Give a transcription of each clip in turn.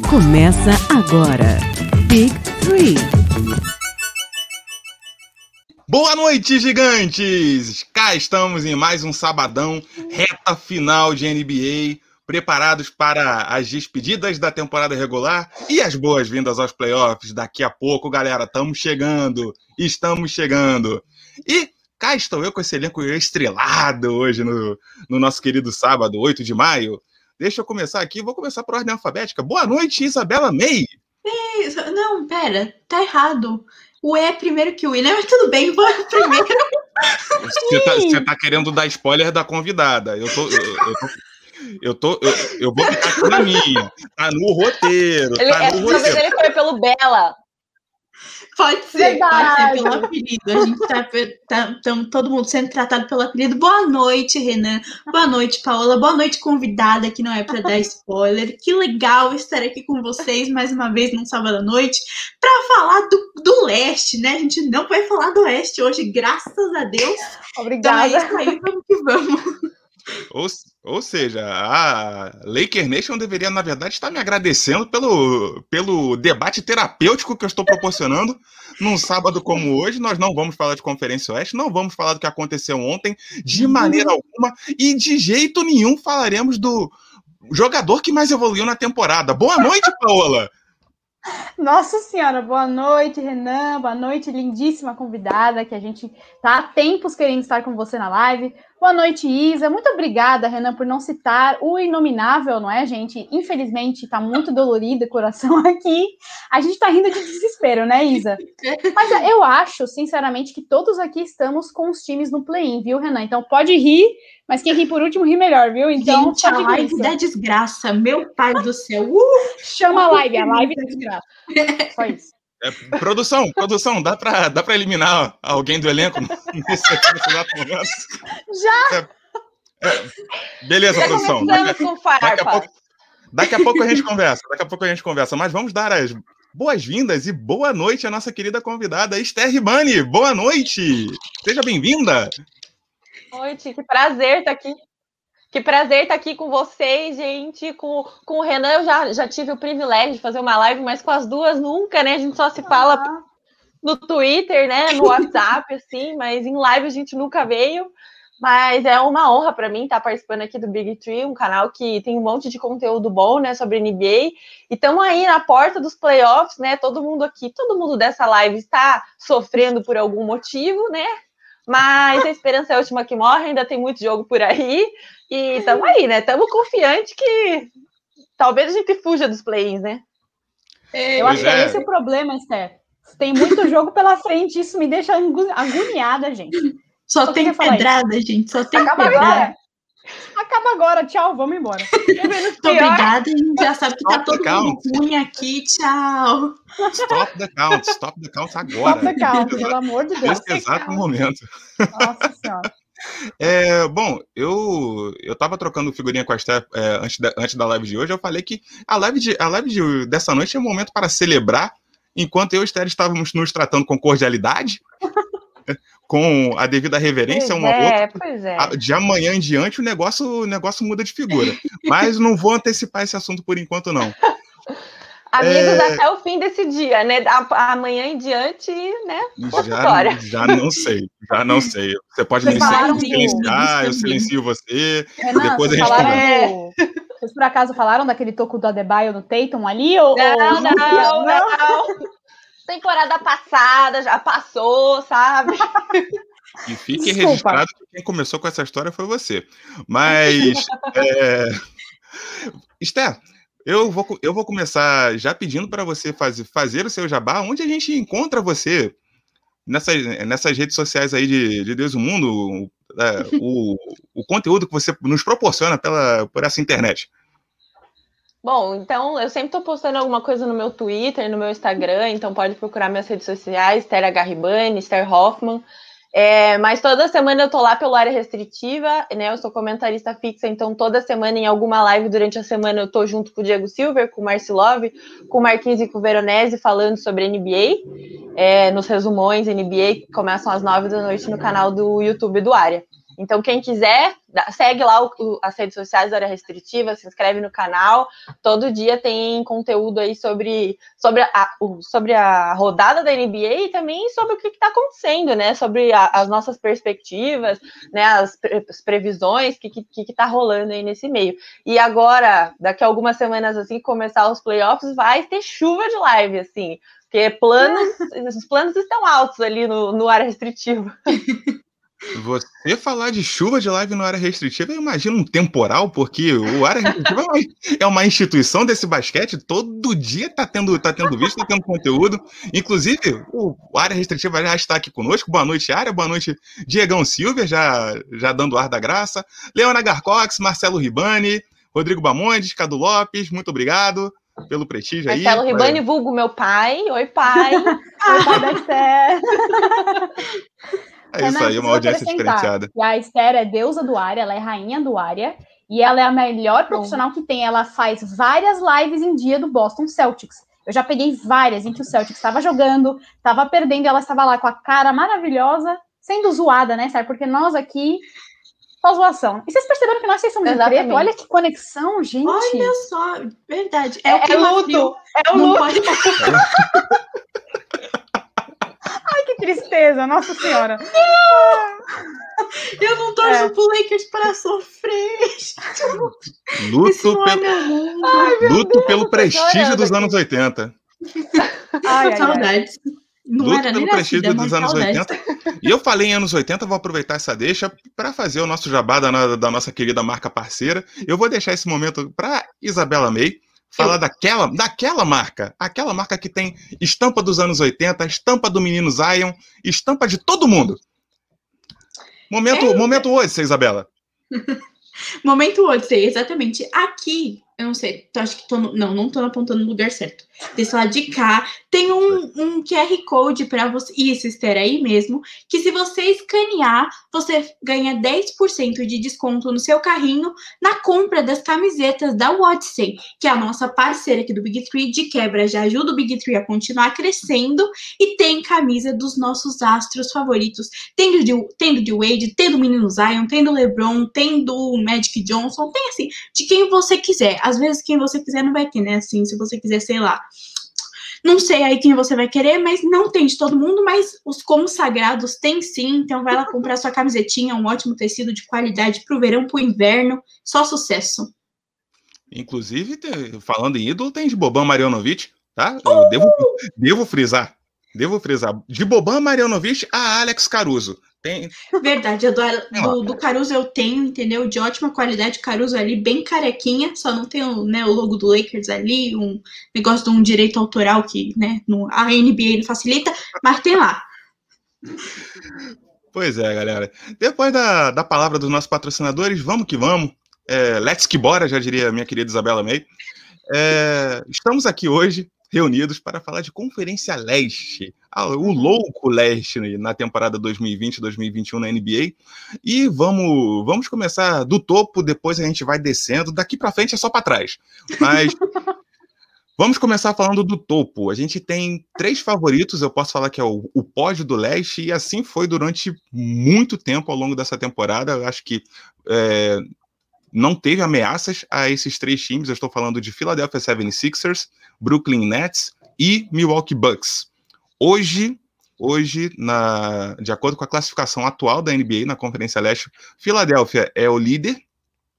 Começa agora. Big Three. Boa noite, gigantes! Cá estamos em mais um sabadão, reta final de NBA, preparados para as despedidas da temporada regular e as boas-vindas aos playoffs. Daqui a pouco, galera, estamos chegando, estamos chegando. E cá estou eu com esse elenco estrelado hoje no, no nosso querido sábado, 8 de maio. Deixa eu começar aqui, vou começar por ordem alfabética. Boa noite, Isabela May! Isso, Não, pera, tá errado. O E é primeiro que o I, né? Mas tudo bem, vou primeiro. Você tá, você tá querendo dar spoiler da convidada. Eu tô. Eu, eu tô eu, tô, eu, eu vou ficar aqui na minha. Tá no roteiro. Ele, tá essa no vez roteiro. ele foi pelo Bela. Pode ser, Verdade. pode ser pelo apelido. A gente tá, tá tamo todo mundo sendo tratado pelo apelido. Boa noite, Renan. Boa noite, Paola. Boa noite, convidada, que não é pra dar spoiler. Que legal estar aqui com vocês mais uma vez num sábado à noite pra falar do, do leste, né? A gente não vai falar do oeste hoje, graças a Deus. Então é Obrigada. isso aí, vamos que vamos. Ou, ou seja, a Laker Nation deveria, na verdade, estar me agradecendo pelo, pelo debate terapêutico que eu estou proporcionando num sábado como hoje. Nós não vamos falar de Conferência Oeste, não vamos falar do que aconteceu ontem, de maneira alguma, e de jeito nenhum falaremos do jogador que mais evoluiu na temporada. Boa noite, Paola! Nossa Senhora, boa noite, Renan. Boa noite, lindíssima convidada, que a gente tá há tempos querendo estar com você na live. Boa noite, Isa. Muito obrigada, Renan, por não citar o inominável, não é, gente? Infelizmente, tá muito dolorido o coração aqui. A gente tá rindo de desespero, né, Isa? Mas eu acho, sinceramente, que todos aqui estamos com os times no play-in, viu, Renan? Então pode rir, mas quem rir por último ri melhor, viu? Então gente, a live Isa. da desgraça. Meu pai do céu. Uh! Chama a live, a live da desgraça. Só isso. É, produção, produção, dá pra, dá pra eliminar alguém do elenco nesse, nesse exato momento? Já! É, beleza, Já produção. com Daqui a, pouco, daqui a pouco a gente conversa. Daqui a pouco a gente conversa. Mas vamos dar as boas-vindas e boa noite à nossa querida convidada, Esther Ribani. Boa noite! Seja bem-vinda! Noite, que prazer estar aqui. Que prazer estar aqui com vocês, gente. Com, com o Renan, eu já, já tive o privilégio de fazer uma live, mas com as duas nunca, né? A gente só se fala no Twitter, né? No WhatsApp, assim, mas em live a gente nunca veio. Mas é uma honra para mim estar participando aqui do Big Tree, um canal que tem um monte de conteúdo bom, né, sobre NBA. E estamos aí na porta dos playoffs, né? Todo mundo aqui, todo mundo dessa live está sofrendo por algum motivo, né? Mas a esperança é a última que morre, ainda tem muito jogo por aí. E estamos aí, né? Estamos confiantes que talvez a gente fuja dos play-ins, né? Eu Pois acho que é. é esse o problema, Esther. Tem muito jogo pela frente, isso me deixa agoniada, gente. Só Só tem pedrada, gente. Só tem Acaba pedrada. agora! Acaba agora, tchau, vamos embora. Muito obrigada. A gente já sabe que tá Stop todo mundo count. ruim aqui. Tchau. Stop the count, stop the count Stop agora. the count, pelo amor de Deus. Nesse exato momento. Nossa senhora. É, bom, eu eu tava trocando figurinha com a Esther é, antes, da, antes da live de hoje. Eu falei que a live, de, a live de, dessa noite é um momento para celebrar, enquanto eu e Esther estávamos nos tratando com cordialidade, com a devida reverência uma ao outro. é, pois é. De amanhã em diante o negócio, o negócio muda de figura. Mas não vou antecipar esse assunto por enquanto, não. Amigos é- até o fim desse dia, né? Amanhã em diante, né? Outra Já, já não sei, já não sei. Você pode me falaram silenciar, eu silencio você. Renan, Depois a vocês gente falaram conversa. do... Vocês por acaso falaram daquele toco do Adebayo no Tatum ali? Ou, Não, ou- não, não. Temporada passada já passou, sabe? E fique Desculpa. registrado que quem começou com essa história foi você. Mas, é... Esther, eu vou, eu vou começar já pedindo para você fazer, fazer o seu jabá. Onde a gente encontra você nessas, nessas redes sociais aí de, de Deus e o Mundo? é, o, o conteúdo que você nos proporciona pela, por essa internet. Bom, então eu sempre tô postando alguma coisa no meu Twitter, no meu Instagram, então pode procurar minhas redes sociais, Esther Garribani, Esther Hoffman. É, mas toda semana eu tô lá pelo área restritiva, né? Eu sou comentarista fixa, então toda semana em alguma live durante a semana eu tô junto com o Diego Silver, com o Marcilov, com o Marquinhos e com o Veronese falando sobre NBA, é, nos resumões NBA que começam às nove da noite no canal do YouTube do Área. Então, quem quiser, segue lá o, as redes sociais da área restritiva, se inscreve no canal. Todo dia tem conteúdo aí sobre, sobre, a, sobre a rodada da NBA e também sobre o que está acontecendo, né? Sobre a, as nossas perspectivas, né? As, as previsões, o que, que, que tá rolando aí nesse meio. E agora, daqui a algumas semanas, assim, começar os playoffs, vai ter chuva de live, assim. Porque planos, os planos estão altos ali no, no área restritiva. Você falar de chuva de live no área restritiva, eu imagino um temporal, porque o área restritiva é uma instituição desse basquete, todo dia tá tendo, tá tendo visto, tá tendo conteúdo. Inclusive, o área restritiva já está aqui conosco. Boa noite, área. Boa noite, Diegão Silvia, já, já dando ar da graça. Leona Garcox, Marcelo Ribani, Rodrigo Bamondes, Cadu Lopes, muito obrigado pelo prestígio aí. Marcelo Ribani, é. vulgo meu pai. Oi, pai. Oi, pai da. É isso aí, uma audiência diferenciada. E a Esther é deusa do área, ela é rainha do área. E ela é a melhor profissional que tem. Ela faz várias lives em dia do Boston Celtics. Eu já peguei várias em que o Celtics estava jogando, estava perdendo, e ela estava lá com a cara maravilhosa, sendo zoada, né, sabe? Porque nós aqui só zoação. E vocês perceberam que nós seis somos Exatamente. preto? Olha que conexão, gente. Olha só, verdade. É, é, é luto. É o luto. Pode... Tristeza, nossa senhora. Eu não torço é. pro Lakers para sofrer. Luto, pelo, Ai, luto pelo prestígio dos anos 80. Ai, Saudades. Não Luto pelo prestígio dos anos saudade. 80. E eu falei em anos 80, vou aproveitar essa deixa para fazer o nosso jabá da, da, nossa querida marca parceira. Eu vou deixar esse momento para Isabela May falar daquela, daquela marca, aquela marca que tem estampa dos anos 80, estampa do menino Zion, estampa de todo mundo. Momento, é... momento hoje, Isabela. momento hoje, exatamente. Aqui eu não sei, acho que tô no, não, não tô apontando no lugar certo. Desse lado de cá, tem um, um QR Code para você. Isso, Esther, aí mesmo. Que se você escanear, você ganha 10% de desconto no seu carrinho na compra das camisetas da Odyssey, que é a nossa parceira aqui do Big Tree de quebra. Já ajuda o Big Tree a continuar crescendo e tem camisa dos nossos astros favoritos. Tem do, de, tem do de Wade, tem do Menino Zion, tem do LeBron, tem do Magic Johnson, tem assim, de quem você quiser às vezes quem você quiser não vai ter, né? Assim, se você quiser, sei lá. Não sei aí quem você vai querer, mas não tem de todo mundo, mas os consagrados tem sim. Então vai lá comprar sua camisetinha, um ótimo tecido de qualidade para o verão, para o inverno. Só sucesso. Inclusive, falando em ídolo, tem de Boban Marjanovic, tá? Eu uh! devo, devo frisar. Devo frisar. De Boban Marjanovic a Alex Caruso. Tem... Verdade, do, do, do, Caruso eu tenho, entendeu? De ótima qualidade, Caruso ali, bem carequinha, só não tem o, né, o logo do Lakers ali, um negócio de um direito autoral que né, no, a NBA não facilita, mas tem lá. Pois é, galera. Depois da, da palavra dos nossos patrocinadores, vamos que vamos. É, let's que bora, já diria minha querida Isabela May. É, estamos aqui hoje reunidos para falar de Conferência Leste, o louco leste na temporada 2020-2021 na NBA. E vamos, vamos começar do topo, depois a gente vai descendo. Daqui para frente é só para trás. Mas vamos começar falando do topo. A gente tem três favoritos, eu posso falar que é o, o pódio do leste, e assim foi durante muito tempo ao longo dessa temporada. Eu acho que é, não teve ameaças a esses três times. Eu estou falando de Philadelphia 76ers, Brooklyn Nets e Milwaukee Bucks. Hoje, hoje na, de acordo com a classificação atual da NBA na Conferência Leste, Philadelphia é o líder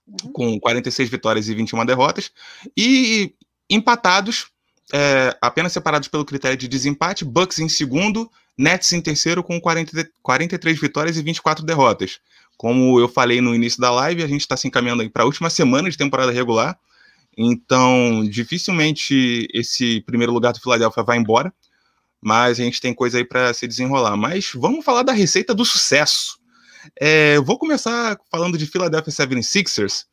uhum. com 46 vitórias e 21 derrotas e empatados, é, apenas separados pelo critério de desempate, Bucks em segundo, Nets em terceiro com 40, 43 vitórias e 24 derrotas. Como eu falei no início da live, a gente está se encaminhando para a última semana de temporada regular. Então, dificilmente esse primeiro lugar do Philadelphia vai embora, mas a gente tem coisa aí para se desenrolar. Mas vamos falar da receita do sucesso. É, vou começar falando de Philadelphia 76ers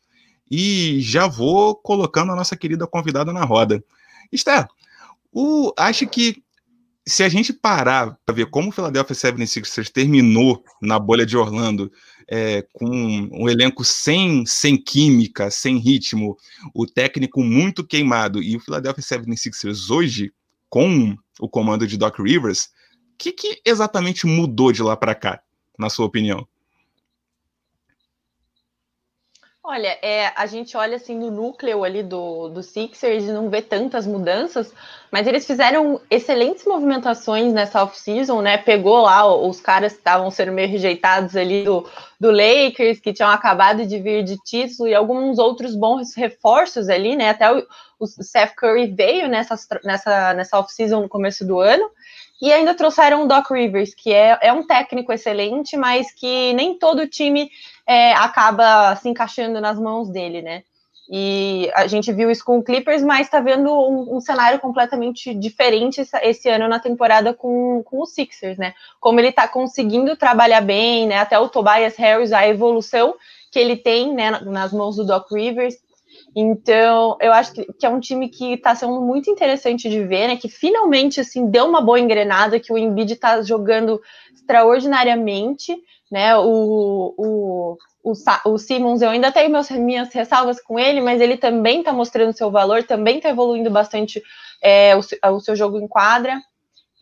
e já vou colocando a nossa querida convidada na roda. Esther, o, acho que se a gente parar para ver como o Philadelphia 76ers terminou na bolha de Orlando é, com um elenco sem, sem química, sem ritmo, o técnico muito queimado, e o Philadelphia 76ers hoje, com o comando de Doc Rivers, o que, que exatamente mudou de lá para cá, na sua opinião? Olha, é, a gente olha assim no núcleo ali do, do Sixers e não vê tantas mudanças, mas eles fizeram excelentes movimentações nessa off-season, né? Pegou lá os caras que estavam sendo meio rejeitados ali do, do Lakers, que tinham acabado de vir de título, e alguns outros bons reforços ali, né? Até o, o Seth Curry veio nessa, nessa, nessa off-season no começo do ano. E ainda trouxeram o Doc Rivers, que é, é um técnico excelente, mas que nem todo time é, acaba se encaixando nas mãos dele, né? E a gente viu isso com o Clippers, mas está vendo um, um, cenário completamente diferente esse ano na temporada com, com o Sixers, né? Como ele está conseguindo trabalhar bem, né? Até o Tobias Harris, a evolução que ele tem né, nas mãos do Doc Rivers. Então, eu acho que, é um time que está sendo muito interessante de ver, né? Que finalmente assim deu uma boa engrenada, que o Embiid está jogando extraordinariamente, né? O, o, o, o Simmons, eu ainda tenho meus, minhas ressalvas com ele, mas ele também está mostrando seu valor, também está evoluindo bastante é, o, o seu jogo em quadra.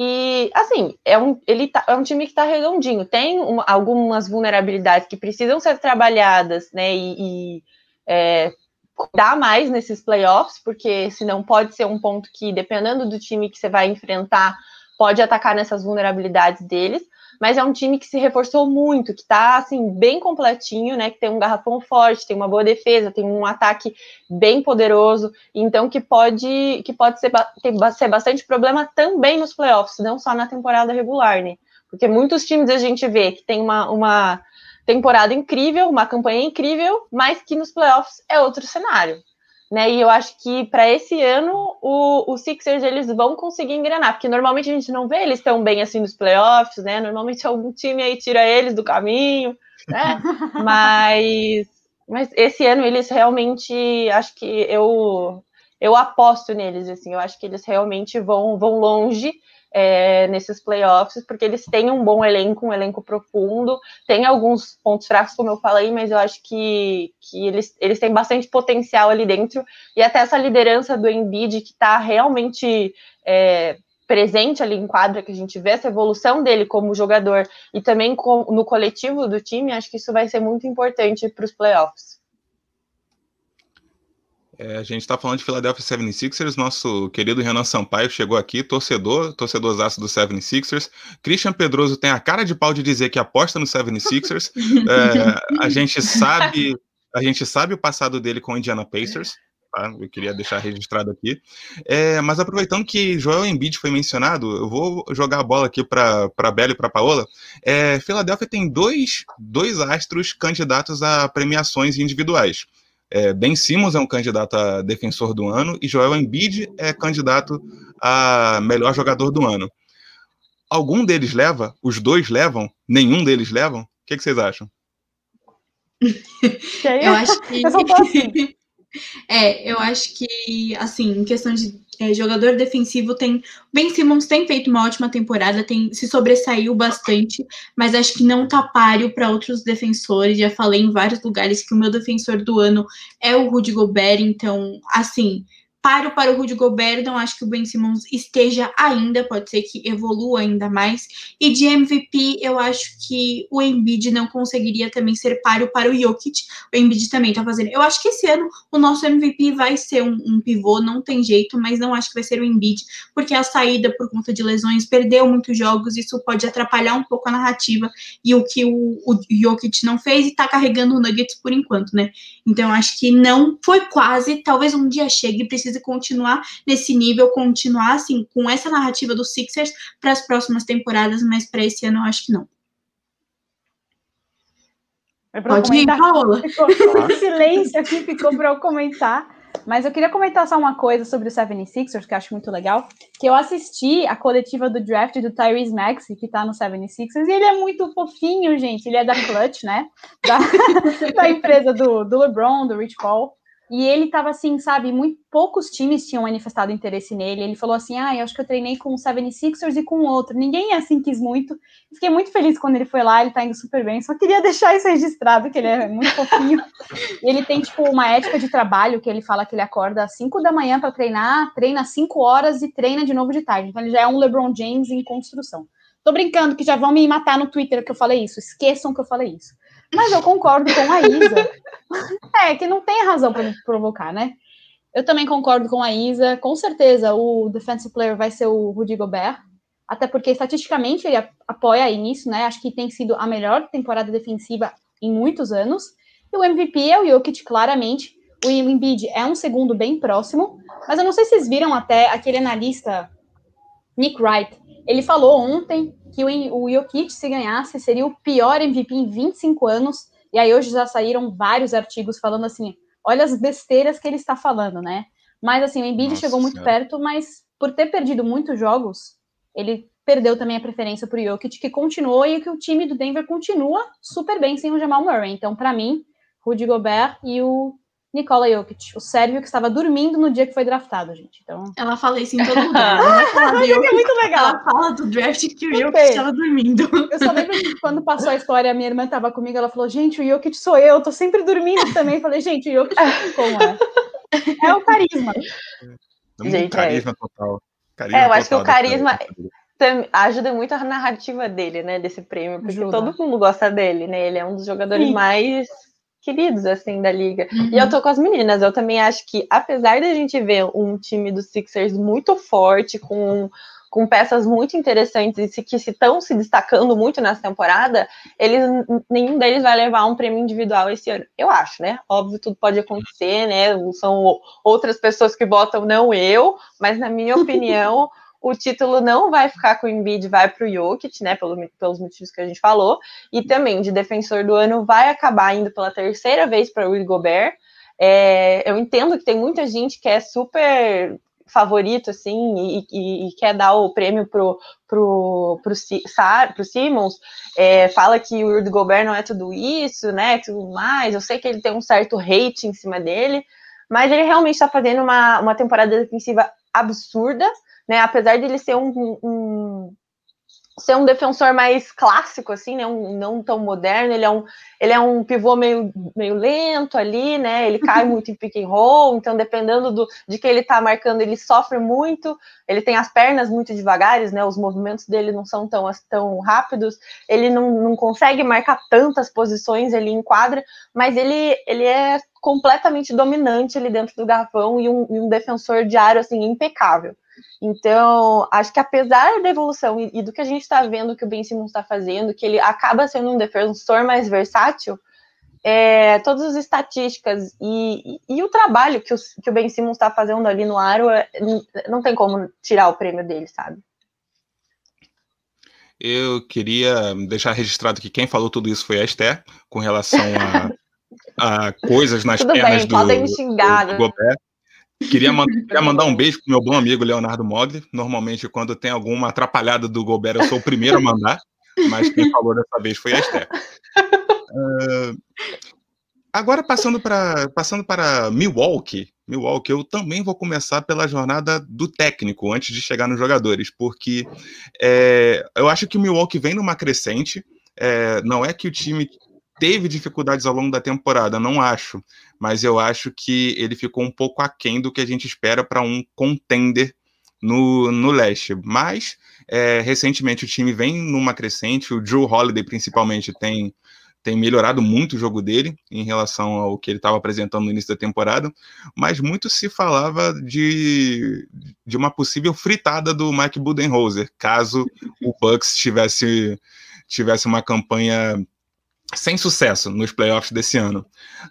E, assim, é um, ele tá, é um time que está redondinho. Tem uma, algumas vulnerabilidades que precisam ser trabalhadas, né? E, e é, cuidar mais nesses playoffs, porque senão pode ser um ponto que, dependendo do time que você vai enfrentar, pode atacar nessas vulnerabilidades deles. Mas é um time que se reforçou muito, que está assim bem completinho, né? Que tem um garrafão forte, tem uma boa defesa, tem um ataque bem poderoso, então que pode que pode ser, ter, ser bastante problema também nos playoffs, não só na temporada regular, né? Porque muitos times a gente vê que tem uma, uma temporada incrível, uma campanha incrível, mas que nos playoffs é outro cenário. Né, e eu acho que para esse ano o, o, Sixers eles vão conseguir engrenar, porque normalmente a gente não vê eles tão bem assim nos playoffs, né? Normalmente algum time aí tira eles do caminho, né? mas, mas esse ano eles realmente acho que eu eu aposto neles, assim, eu acho que eles realmente vão, vão longe é, nesses playoffs, porque eles têm um bom elenco, um elenco profundo, tem alguns pontos fracos, como eu falei, mas eu acho que, que eles, eles têm bastante potencial ali dentro, e até essa liderança do Embiid, que está realmente é, presente ali em quadra, que a gente vê essa evolução dele como jogador, e também com, no coletivo do time, acho que isso vai ser muito importante para os playoffs. É, a gente está falando de Philadelphia 76ers, nosso querido Renan Sampaio chegou aqui, torcedor, torcedorzaço do 76ers. Christian Pedroso tem a cara de pau de dizer que aposta no 76ers. é, a gente sabe, a gente sabe o passado dele com o Indiana Pacers. Tá? Eu queria deixar registrado aqui. É, mas aproveitando que Joel Embiid foi mencionado, eu vou jogar a bola aqui para a Bela e para a Paola. É, Philadelphia tem dois, dois astros candidatos a premiações individuais. É, ben Simmons é um candidato a defensor do ano e Joel Embiid é candidato a melhor jogador do ano. Algum deles leva? Os dois levam? Nenhum deles levam? O que, que vocês acham? Eu acho que. Assim. É, eu acho que, assim, em questão de é, jogador defensivo, tem. Ben Simmons tem feito uma ótima temporada, tem se sobressaiu bastante, mas acho que não tá páreo para outros defensores. Já falei em vários lugares que o meu defensor do ano é o Rudy Gobert, então, assim paro para o Rudy Gobert, não acho que o Ben Simmons esteja ainda, pode ser que evolua ainda mais. E de MVP, eu acho que o Embiid não conseguiria também ser páreo para o Jokic. O Embiid também tá fazendo. Eu acho que esse ano o nosso MVP vai ser um, um pivô, não tem jeito, mas não acho que vai ser o Embiid, porque a saída por conta de lesões perdeu muitos jogos, isso pode atrapalhar um pouco a narrativa e o que o, o Jokic não fez e tá carregando o Nuggets por enquanto, né? Então acho que não foi quase, talvez um dia chegue e precise continuar nesse nível, continuar assim com essa narrativa do Sixers para as próximas temporadas, mas para esse ano eu acho que não. Pode ir, Paola. Ficou, silêncio aqui ficou para eu comentar. Mas eu queria comentar só uma coisa sobre o 76ers, que eu acho muito legal. Que eu assisti a coletiva do draft do Tyrese Maxey, que tá no 76ers, e ele é muito fofinho, gente. Ele é da Clutch, né? Da, da empresa do, do LeBron, do Rich Paul. E ele estava assim, sabe, muito poucos times tinham manifestado interesse nele. Ele falou assim: "Ah, eu acho que eu treinei com o 76ers e com outro". Ninguém assim quis muito. Fiquei muito feliz quando ele foi lá, ele tá indo super bem. Só queria deixar isso registrado que ele é muito fofinho. ele tem tipo uma ética de trabalho que ele fala que ele acorda às 5 da manhã para treinar, treina 5 horas e treina de novo de tarde. Então ele já é um LeBron James em construção. Tô brincando que já vão me matar no Twitter que eu falei isso. Esqueçam que eu falei isso. Mas eu concordo com a Isa. é, que não tem razão para me provocar, né? Eu também concordo com a Isa. Com certeza, o defensive player vai ser o Rudy Gobert. Até porque, estatisticamente, ele apoia nisso, né? Acho que tem sido a melhor temporada defensiva em muitos anos. E o MVP é o Jokic, claramente. O Embiid é um segundo bem próximo. Mas eu não sei se vocês viram até aquele analista, Nick Wright. Ele falou ontem que o Jokic, se ganhasse, seria o pior MVP em 25 anos. E aí hoje já saíram vários artigos falando assim, olha as besteiras que ele está falando, né? Mas assim, o Embiid Nossa chegou muito senhora. perto, mas por ter perdido muitos jogos, ele perdeu também a preferência para o Jokic, que continuou e que o time do Denver continua super bem sem o Jamal Murray. Então, para mim, Rudy Gobert e o Nikola Jokic, o sérvio que estava dormindo no dia que foi draftado, gente. Então... Ela fala isso em todo lugar. Ela fala é muito legal. Ela fala do draft que o Jokic estava dormindo. Eu só lembro que quando passou a história, a minha irmã estava comigo, ela falou, gente, o Jokic sou eu, tô sempre dormindo também. Eu falei, gente, o Jokic não tem como, é. É o carisma. É, gente, carisma é. total. Carisma é, eu acho que o carisma ajuda muito a narrativa dele, né, desse prêmio, porque ajuda. todo mundo gosta dele, né? Ele é um dos jogadores Sim. mais queridos, assim, da liga. Uhum. E eu tô com as meninas, eu também acho que, apesar da gente ver um time dos Sixers muito forte, com, com peças muito interessantes e que se estão se destacando muito nessa temporada, eles, nenhum deles vai levar um prêmio individual esse ano. Eu acho, né? Óbvio, tudo pode acontecer, né? São outras pessoas que votam, não eu, mas na minha opinião o título não vai ficar com o Embiid, vai para o Jokic, né, pelo, pelos motivos que a gente falou, e também de defensor do ano vai acabar indo pela terceira vez para o Rudy Gobert. É, eu entendo que tem muita gente que é super favorito, assim, e, e, e quer dar o prêmio pro, pro, pro, pro Simmons, é, fala que o Rudy Gobert não é tudo isso, né, tudo mais, eu sei que ele tem um certo hate em cima dele, mas ele realmente está fazendo uma, uma temporada defensiva absurda, né? Apesar de ele ser um, um, ser um defensor mais clássico, assim, né? Um, não tão moderno, ele é um, ele é um pivô meio, meio lento ali, né? Ele cai muito em pick and roll, então dependendo do, de que ele tá marcando, ele sofre muito, ele tem as pernas muito devagares, né? Os movimentos dele não são tão, tão rápidos, ele não, não consegue marcar tantas posições ali em quadra, mas ele, ele é completamente dominante ali dentro do garrafão e um, e um defensor de aro, assim, impecável. Então, acho que apesar da evolução e, e do que a gente está vendo que o Ben Simmons está fazendo, que ele acaba sendo um defensor mais versátil, é, todas as estatísticas e, e, e, o trabalho que, os, que o Ben Simmons está fazendo ali no aro, é, não tem como tirar o prêmio dele, sabe? Eu queria deixar registrado que quem falou tudo isso foi a Esther, com relação a, a coisas nas Tudo pernas bem, do, podem xingar, do, do Gobert. Queria, man queria, mandar um beijo pro meu bom amigo Leonardo Mogli. Normalmente, quando tem alguma atrapalhada do Gobert, eu sou o primeiro a mandar, mas quem falou dessa vez foi a Esther. Uh, agora, passando para passando para Milwaukee, Milwaukee, eu também vou começar pela jornada do técnico, antes de chegar nos jogadores, porque é, eu acho que o Milwaukee vem numa crescente. É, não é que o time teve dificuldades ao longo da temporada, não acho, mas eu acho que ele ficou um pouco aquém do que a gente espera para um contender no, no leste. Mas é, recentemente o time vem numa crescente, o Drew Holiday principalmente tem, tem melhorado muito o jogo dele em relação ao que ele estava apresentando no início da temporada, mas muito se falava de, de uma possível fritada do Mike Budenholzer, caso o Bucks tivesse, tivesse uma campanha sem sucesso nos playoffs desse ano.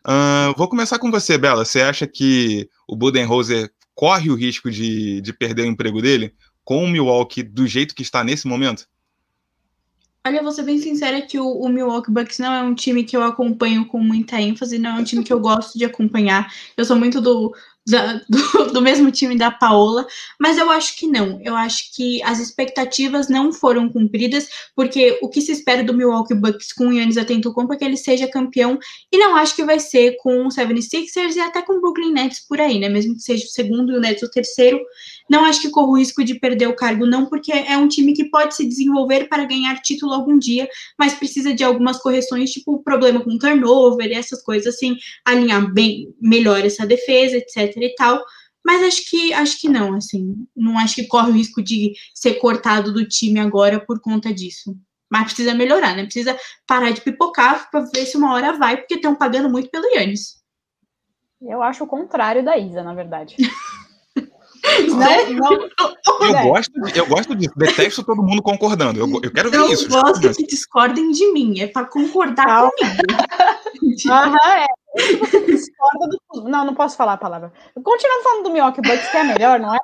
Uh, vou começar com você, Bela. Você acha que o Budenholzer corre o risco de, de perder o emprego dele com o Milwaukee do jeito que está nesse momento? Olha, vou ser bem sincera que o, o, Milwaukee Bucks não é um time que eu acompanho com muita ênfase, não é um time que eu gosto de acompanhar. Eu sou muito do, da, do, do, mesmo time da Paola, mas eu acho que não. Eu acho que as expectativas não foram cumpridas, porque o que se espera do Milwaukee Bucks com o Yannis Antetokounmpo é que ele seja campeão, e não acho que vai ser com o 76ers e até com o Brooklyn Nets por aí, né? Mesmo que seja o segundo e o Nets o terceiro, não acho que corra o risco de perder o cargo, não, porque é um time que pode se desenvolver para ganhar título algum dia, mas precisa de algumas correções, tipo o problema com turnover e essas coisas assim, alinhar bem melhor essa defesa, etc e tal. Mas acho que acho que não, assim, não acho que corre o risco de ser cortado do time agora por conta disso. Mas precisa melhorar, né? Precisa parar de pipocar para ver se uma hora vai, porque estão pagando muito pelo Yannis. Eu acho o contrário da Isa, na verdade. não, não. Eu, gosto, eu gosto disso. Detesto todo mundo concordando. Eu, eu quero ver eu isso. Eu gosto que discordem de mim. É para concordar Calma. comigo. Aham, é. Você discorda do... Não, não posso falar a palavra. Continuando falando do Milwaukee Bucks, que é melhor, não é?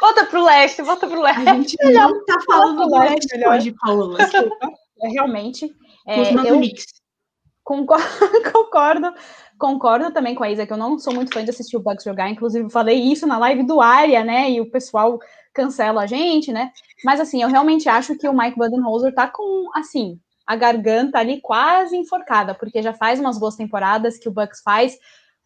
Volta pro leste, volta pro leste. A gente não tá falando do leste hoje, Paola. Desculpa. É, realmente. É, eu mix. concordo, concordo, concordo também com a Isa, que eu não sou muito fã de assistir o Bucks jogar. Inclusive, falei isso na live do Aria, né? E o pessoal cancela a gente, né? Mas assim, eu realmente acho que o Mike Budenholzer tá com, assim, a garganta ali quase enforcada, porque já faz umas boas temporadas que o Bucks faz,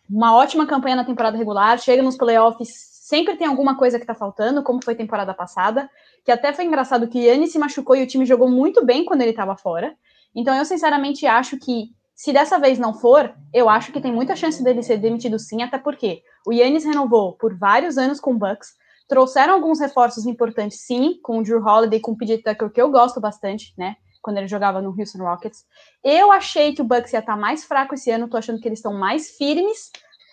uma ótima campanha na temporada regular, chega nos playoffs, sempre tem alguma coisa que tá faltando, como foi temporada passada, que até foi engraçado que Yannis se machucou e o time jogou muito bem quando ele estava fora. Então eu sinceramente acho que se dessa vez não for, eu acho que tem muita chance dele ser demitido sim, até porque o Yannis renovou por vários anos com o Bucks, trouxeram alguns reforços importantes sim, com o Drew Holiday, com o PJ Tucker, que eu gosto bastante, né? quando ele jogava no Houston Rockets. Eu achei que o Bucks ia estar mais fraco esse ano, tô achando que eles estão mais firmes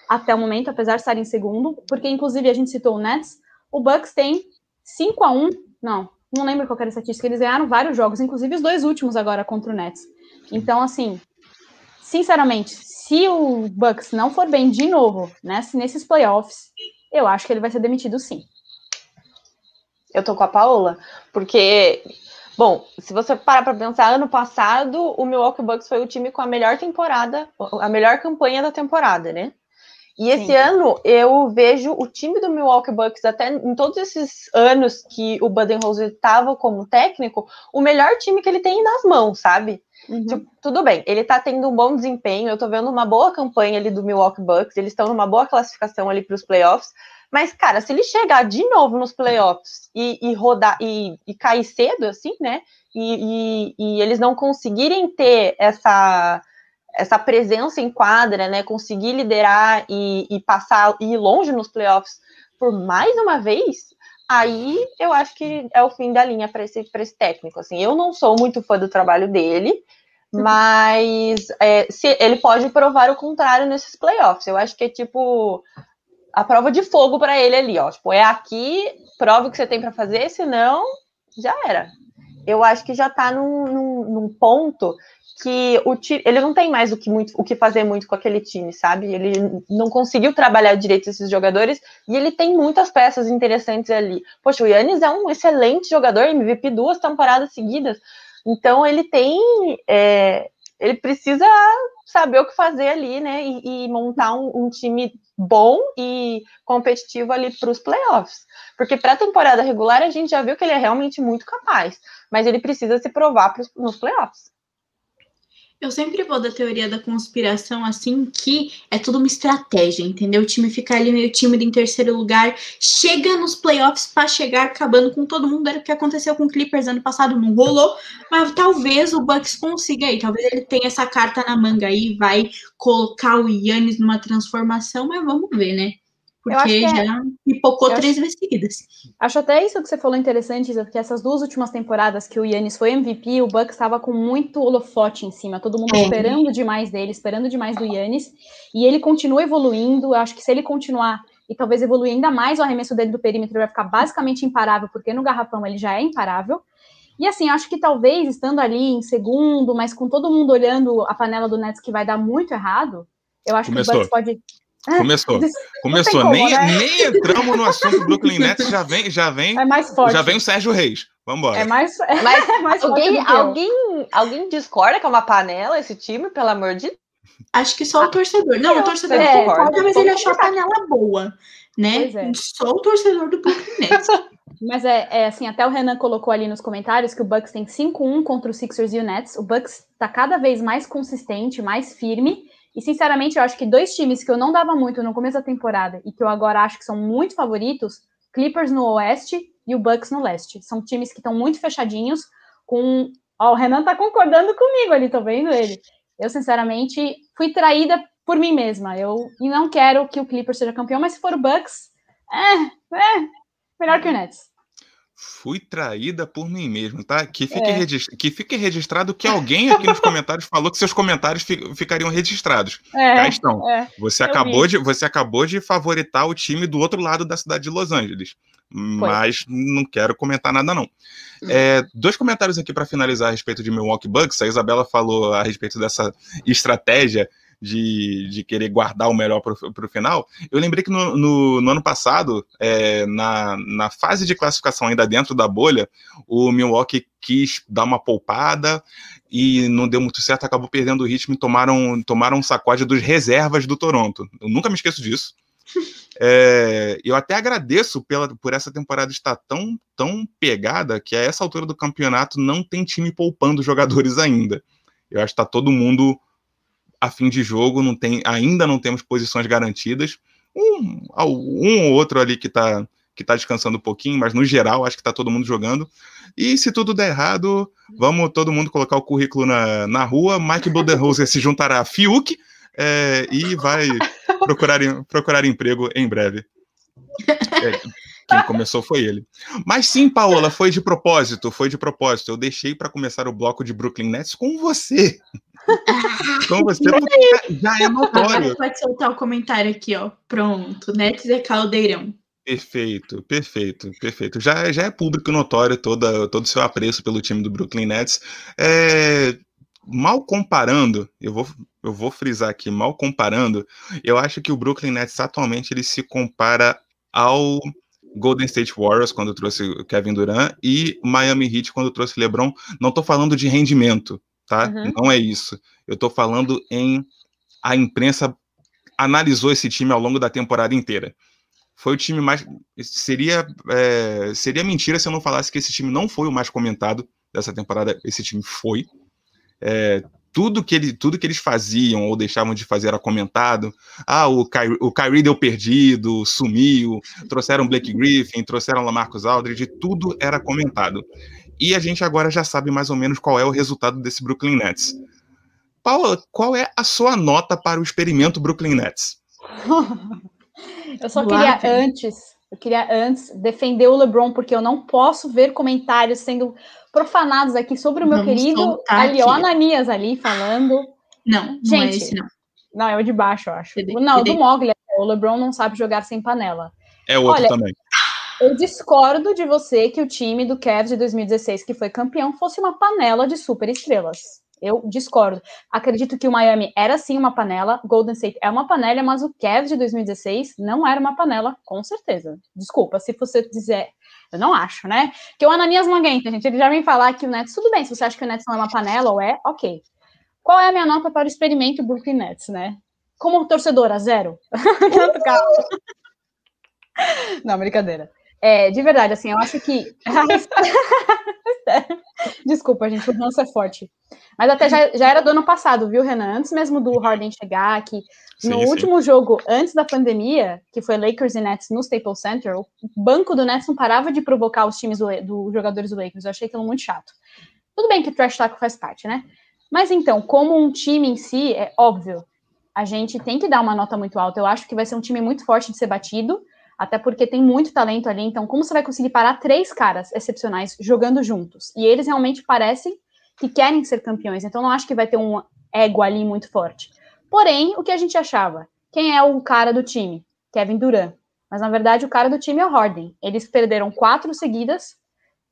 até o momento, apesar de estarem em segundo, porque inclusive a gente citou o Nets, o Bucks tem 5 a 1 não, não lembro qual era a estatística, eles ganharam vários jogos, inclusive os dois últimos agora contra o Nets. Então, assim, sinceramente, se o Bucks não for bem de novo né, nesses playoffs, eu acho que ele vai ser demitido sim. Eu tô com a Paola, porque Bom, se você parar para pensar, ano passado o Milwaukee Bucks foi o time com a melhor temporada, a melhor campanha da temporada, né? E esse Sim. ano eu vejo o time do Milwaukee Bucks, até em todos esses anos que o Budenholzer estava como técnico, o melhor time que ele tem nas mãos, sabe? Uhum. Tipo, tudo bem, ele tá tendo um bom desempenho, eu tô vendo uma boa campanha ali do Milwaukee Bucks, eles estão numa boa classificação ali para os playoffs, mas, cara, se ele chegar de novo nos playoffs e, e rodar e, e, cair cedo, assim, né? E, e, eles não conseguirem ter essa, essa presença em quadra, né? Conseguir liderar e, passar e ir longe nos playoffs por mais uma vez, aí eu acho que é o fim da linha para esse, esse técnico. Assim, eu não sou muito fã do trabalho dele, mas é, se, ele pode provar o contrário nesses playoffs. Eu acho que é tipo a prova de fogo para ele ali, ó. Tipo, é aqui, prova o que você tem para fazer, senão já era. Eu acho que já tá num, num, num ponto que o time, ele não tem mais o que, muito, o que fazer muito com aquele time, sabe? Ele não conseguiu trabalhar direito esses jogadores e ele tem muitas peças interessantes ali. Poxa, o Yannis é um excelente jogador, MVP duas temporadas seguidas. Então ele tem. É, ele precisa saber o que fazer ali, né? E, e montar um, um, time bom e competitivo ali para os playoffs. Porque para a temporada regular a gente já viu que ele é realmente muito capaz, mas ele precisa se provar pros, nos playoffs. Eu sempre vou da teoria da conspiração, assim, que é tudo uma estratégia, entendeu? O time fica ali meio tímido em terceiro lugar, chega nos playoffs para chegar acabando com todo mundo. Era o que aconteceu com o Clippers ano passado, não rolou, mas talvez o Bucks consiga aí. Talvez ele tenha essa carta na manga aí, vai colocar o Yannis numa transformação, mas vamos ver, né? Porque é... já pipocou três acho... vezes seguidas. Acho até isso que você falou interessante, Isa, porque essas duas últimas temporadas que o Yannis foi MVP, o Bucks estava com muito holofote em cima, todo mundo é. esperando demais dele, esperando demais do Yannis, e ele continua evoluindo, acho que se ele continuar e talvez evoluir ainda mais o arremesso dele do perímetro, ele vai ficar basicamente imparável, porque no garrafão ele já é imparável. E assim, acho que talvez estando ali em segundo, mas com todo mundo olhando a panela do Nets que vai dar muito errado, eu acho Começou. que o Bucks pode Começou. Começou. Como, nem, né? nem entramos no assunto do Brooklyn Nets, já vem, já vem. É mais forte. Já vem o Sérgio Reis. Vamos embora. É mais, é Mas mais alguém, alguém, alguém discorda que é uma panela esse time, pelo amor de Acho que só o torcedor. Não, o torcedor é, concorda, mas ele achou a panela boa, né? É. Só o torcedor do Brooklyn Nets. Mas é, é, assim, até o Renan colocou ali nos comentários que o Bucks tem 5-1 contra o Sixers e o Nets. O Bucks tá cada vez mais consistente, mais firme. E, sinceramente, eu acho que dois times que eu não dava muito no começo da temporada e que eu agora acho que são muito favoritos, Clippers no oeste e o Bucks no leste. São times que estão muito fechadinhos, com... Ó, o Renan tá concordando comigo ali, tô vendo ele. Eu, sinceramente, fui traída por mim mesma. Eu não quero que o Clippers seja campeão, mas se for o Bucks, é, é melhor que o Nets. Fui traída por mim mesmo, tá? Que fique, é. regist... que fique registrado que alguém aqui nos comentários falou que seus comentários fi... ficariam registrados. É, Cá estão. É. Você, acabou de, você acabou de favoritar o time do outro lado da cidade de Los Angeles. Mas não quero comentar nada, não. É, dois comentários aqui para finalizar a respeito de Milwaukee Bucks. A Isabela falou a respeito dessa estratégia de, de querer guardar o melhor para o final, eu lembrei que no, no, no ano passado, é, na, na fase de classificação ainda dentro da bolha, o Milwaukee quis dar uma poupada e não deu muito certo, acabou perdendo o ritmo e tomaram, tomaram um sacode dos reservas do Toronto. Eu nunca me esqueço disso. É, eu até agradeço pela, por essa temporada estar tão, tão pegada que a essa altura do campeonato não tem time poupando jogadores ainda. Eu acho que está todo mundo a fim de jogo, não tem, ainda não temos posições garantidas. Um, um ou outro ali que está que tá descansando um pouquinho, mas no geral acho que está todo mundo jogando. E se tudo der errado, vamos todo mundo colocar o currículo na, na rua. Mike Budenholzer se juntará a Fiuk é, e vai procurar, procurar emprego em breve. É, quem começou foi ele. Mas sim, Paola, foi de propósito, foi de propósito. Eu deixei para começar o bloco de Brooklyn Nets com você. Com você, porque já é notório. Pode soltar o comentário aqui, ó. Pronto, Nets é caldeirão. Perfeito, perfeito, perfeito. Já, já é público notório toda, todo o seu apreço pelo time do Brooklyn Nets. É, mal comparando, eu vou, eu vou frisar aqui, mal comparando, eu acho que o Brooklyn Nets atualmente ele se compara ao Golden State Warriors quando trouxe o Kevin Durant e Miami Heat quando trouxe LeBron. Não estou falando de rendimento, tá? Uhum. Não é isso. Eu estou falando em a imprensa analisou esse time ao longo da temporada inteira. Foi o time mais seria é, seria mentira se eu não falasse que esse time não foi o mais comentado dessa temporada. Esse time foi. É, tudo que, ele, tudo que eles faziam ou deixavam de fazer era comentado. Ah, o Kyrie, o Kyrie deu perdido, sumiu, trouxeram Blake Griffin, trouxeram Lamarcus Aldridge, tudo era comentado. E a gente agora já sabe mais ou menos qual é o resultado desse Brooklyn Nets. Paula, qual é a sua nota para o experimento Brooklyn Nets? eu só queria antes, eu queria antes defender o LeBron porque eu não posso ver comentários sendo profanados aqui sobre o meu Vamos querido ali, ó, Ananias ali falando. Não, Gente, não é esse, não. Não, é o de baixo, eu acho. não, do Mogli. O LeBron não sabe jogar sem panela. É o outro Olha, também. Eu discordo de você que o time do Cavs de 2016, que foi campeão, fosse uma panela de super estrelas. Eu discordo. Acredito que o Miami era sim uma panela, Golden State é uma panela, mas o Cavs de 2016 não era uma panela, com certeza. Desculpa, se você dizer eu não acho, né? Que o Ananias não aguenta, gente. Ele já vem falar que o Nets, tudo bem, se você acha que o Nets não é uma panela ou é, ok. Qual é a minha nota para o experimento Brooklyn Nets, né? Como torcedora, zero. não, brincadeira. É, de verdade, assim, eu acho que. Desculpa, gente, o ranço é forte. Mas até já, já era do ano passado, viu, Renan? Antes mesmo do Harden chegar, que no sim. último jogo, antes da pandemia, que foi Lakers e Nets no Staples Center, o banco do Nets não parava de provocar os times dos do jogadores do Lakers. Eu achei aquilo muito chato. Tudo bem que o trash talk faz parte, né? Mas então, como um time em si, é óbvio, a gente tem que dar uma nota muito alta. Eu acho que vai ser um time muito forte de ser batido até porque tem muito talento ali. Então, como você vai conseguir parar três caras excepcionais jogando juntos? E eles realmente parecem que querem ser campeões. Então, não acho que vai ter um ego ali muito forte. Porém, o que a gente achava? Quem é o cara do time? Kevin Durant. Mas, na verdade, o cara do time é o Harden. Eles perderam quatro seguidas,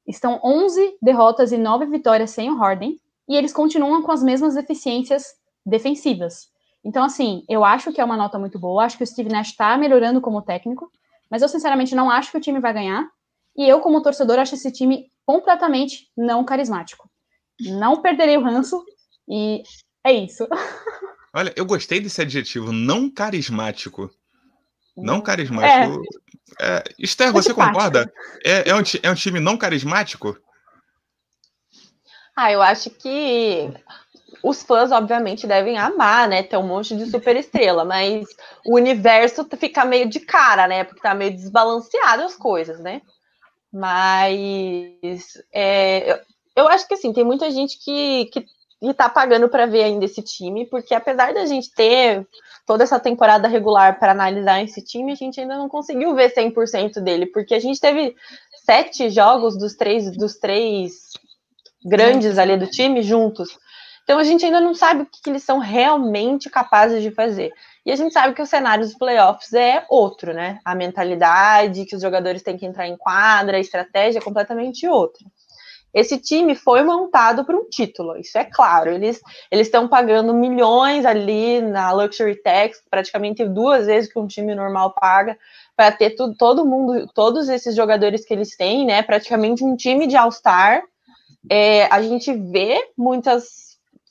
estão 11 derrotas e 9 vitórias sem o Harden, e eles continuam com as mesmas deficiências defensivas. Então, assim, eu acho que é uma nota muito boa. Acho que o Steve Nash está melhorando como técnico. Mas eu, sinceramente, não acho que o time vai ganhar. E eu, como torcedor, acho esse time completamente não carismático. Não perderei o ranço. E é isso. Olha, eu gostei desse adjetivo, não carismático. Não carismático. É. É, Esther, você concorda? É, é, um, é um time não carismático? Ah, eu acho que os fãs, obviamente, devem amar, né? Ter um monte de super estrela, mas o universo fica meio de cara, né? Porque tá meio desbalanceado as coisas, né? Mas é, eu, eu acho que assim, tem muita gente que, que e tá pagando para ver ainda esse time, porque apesar da gente ter toda essa temporada regular para analisar esse time, a gente ainda não conseguiu ver 100% dele, porque a gente teve sete jogos dos três dos três grandes ali do time juntos. Então a gente ainda não sabe o que, que eles são realmente capazes de fazer. E a gente sabe que o cenário dos playoffs é outro, né? A mentalidade que os jogadores têm que entrar em quadra, a estratégia é completamente outra. Esse time foi montado para um título, isso é claro. Eles estão pagando milhões ali na luxury tax, praticamente duas vezes que um time normal paga, para ter todo mundo, todos esses jogadores que eles têm, né? Praticamente um time de All-Star. É, a gente vê muitas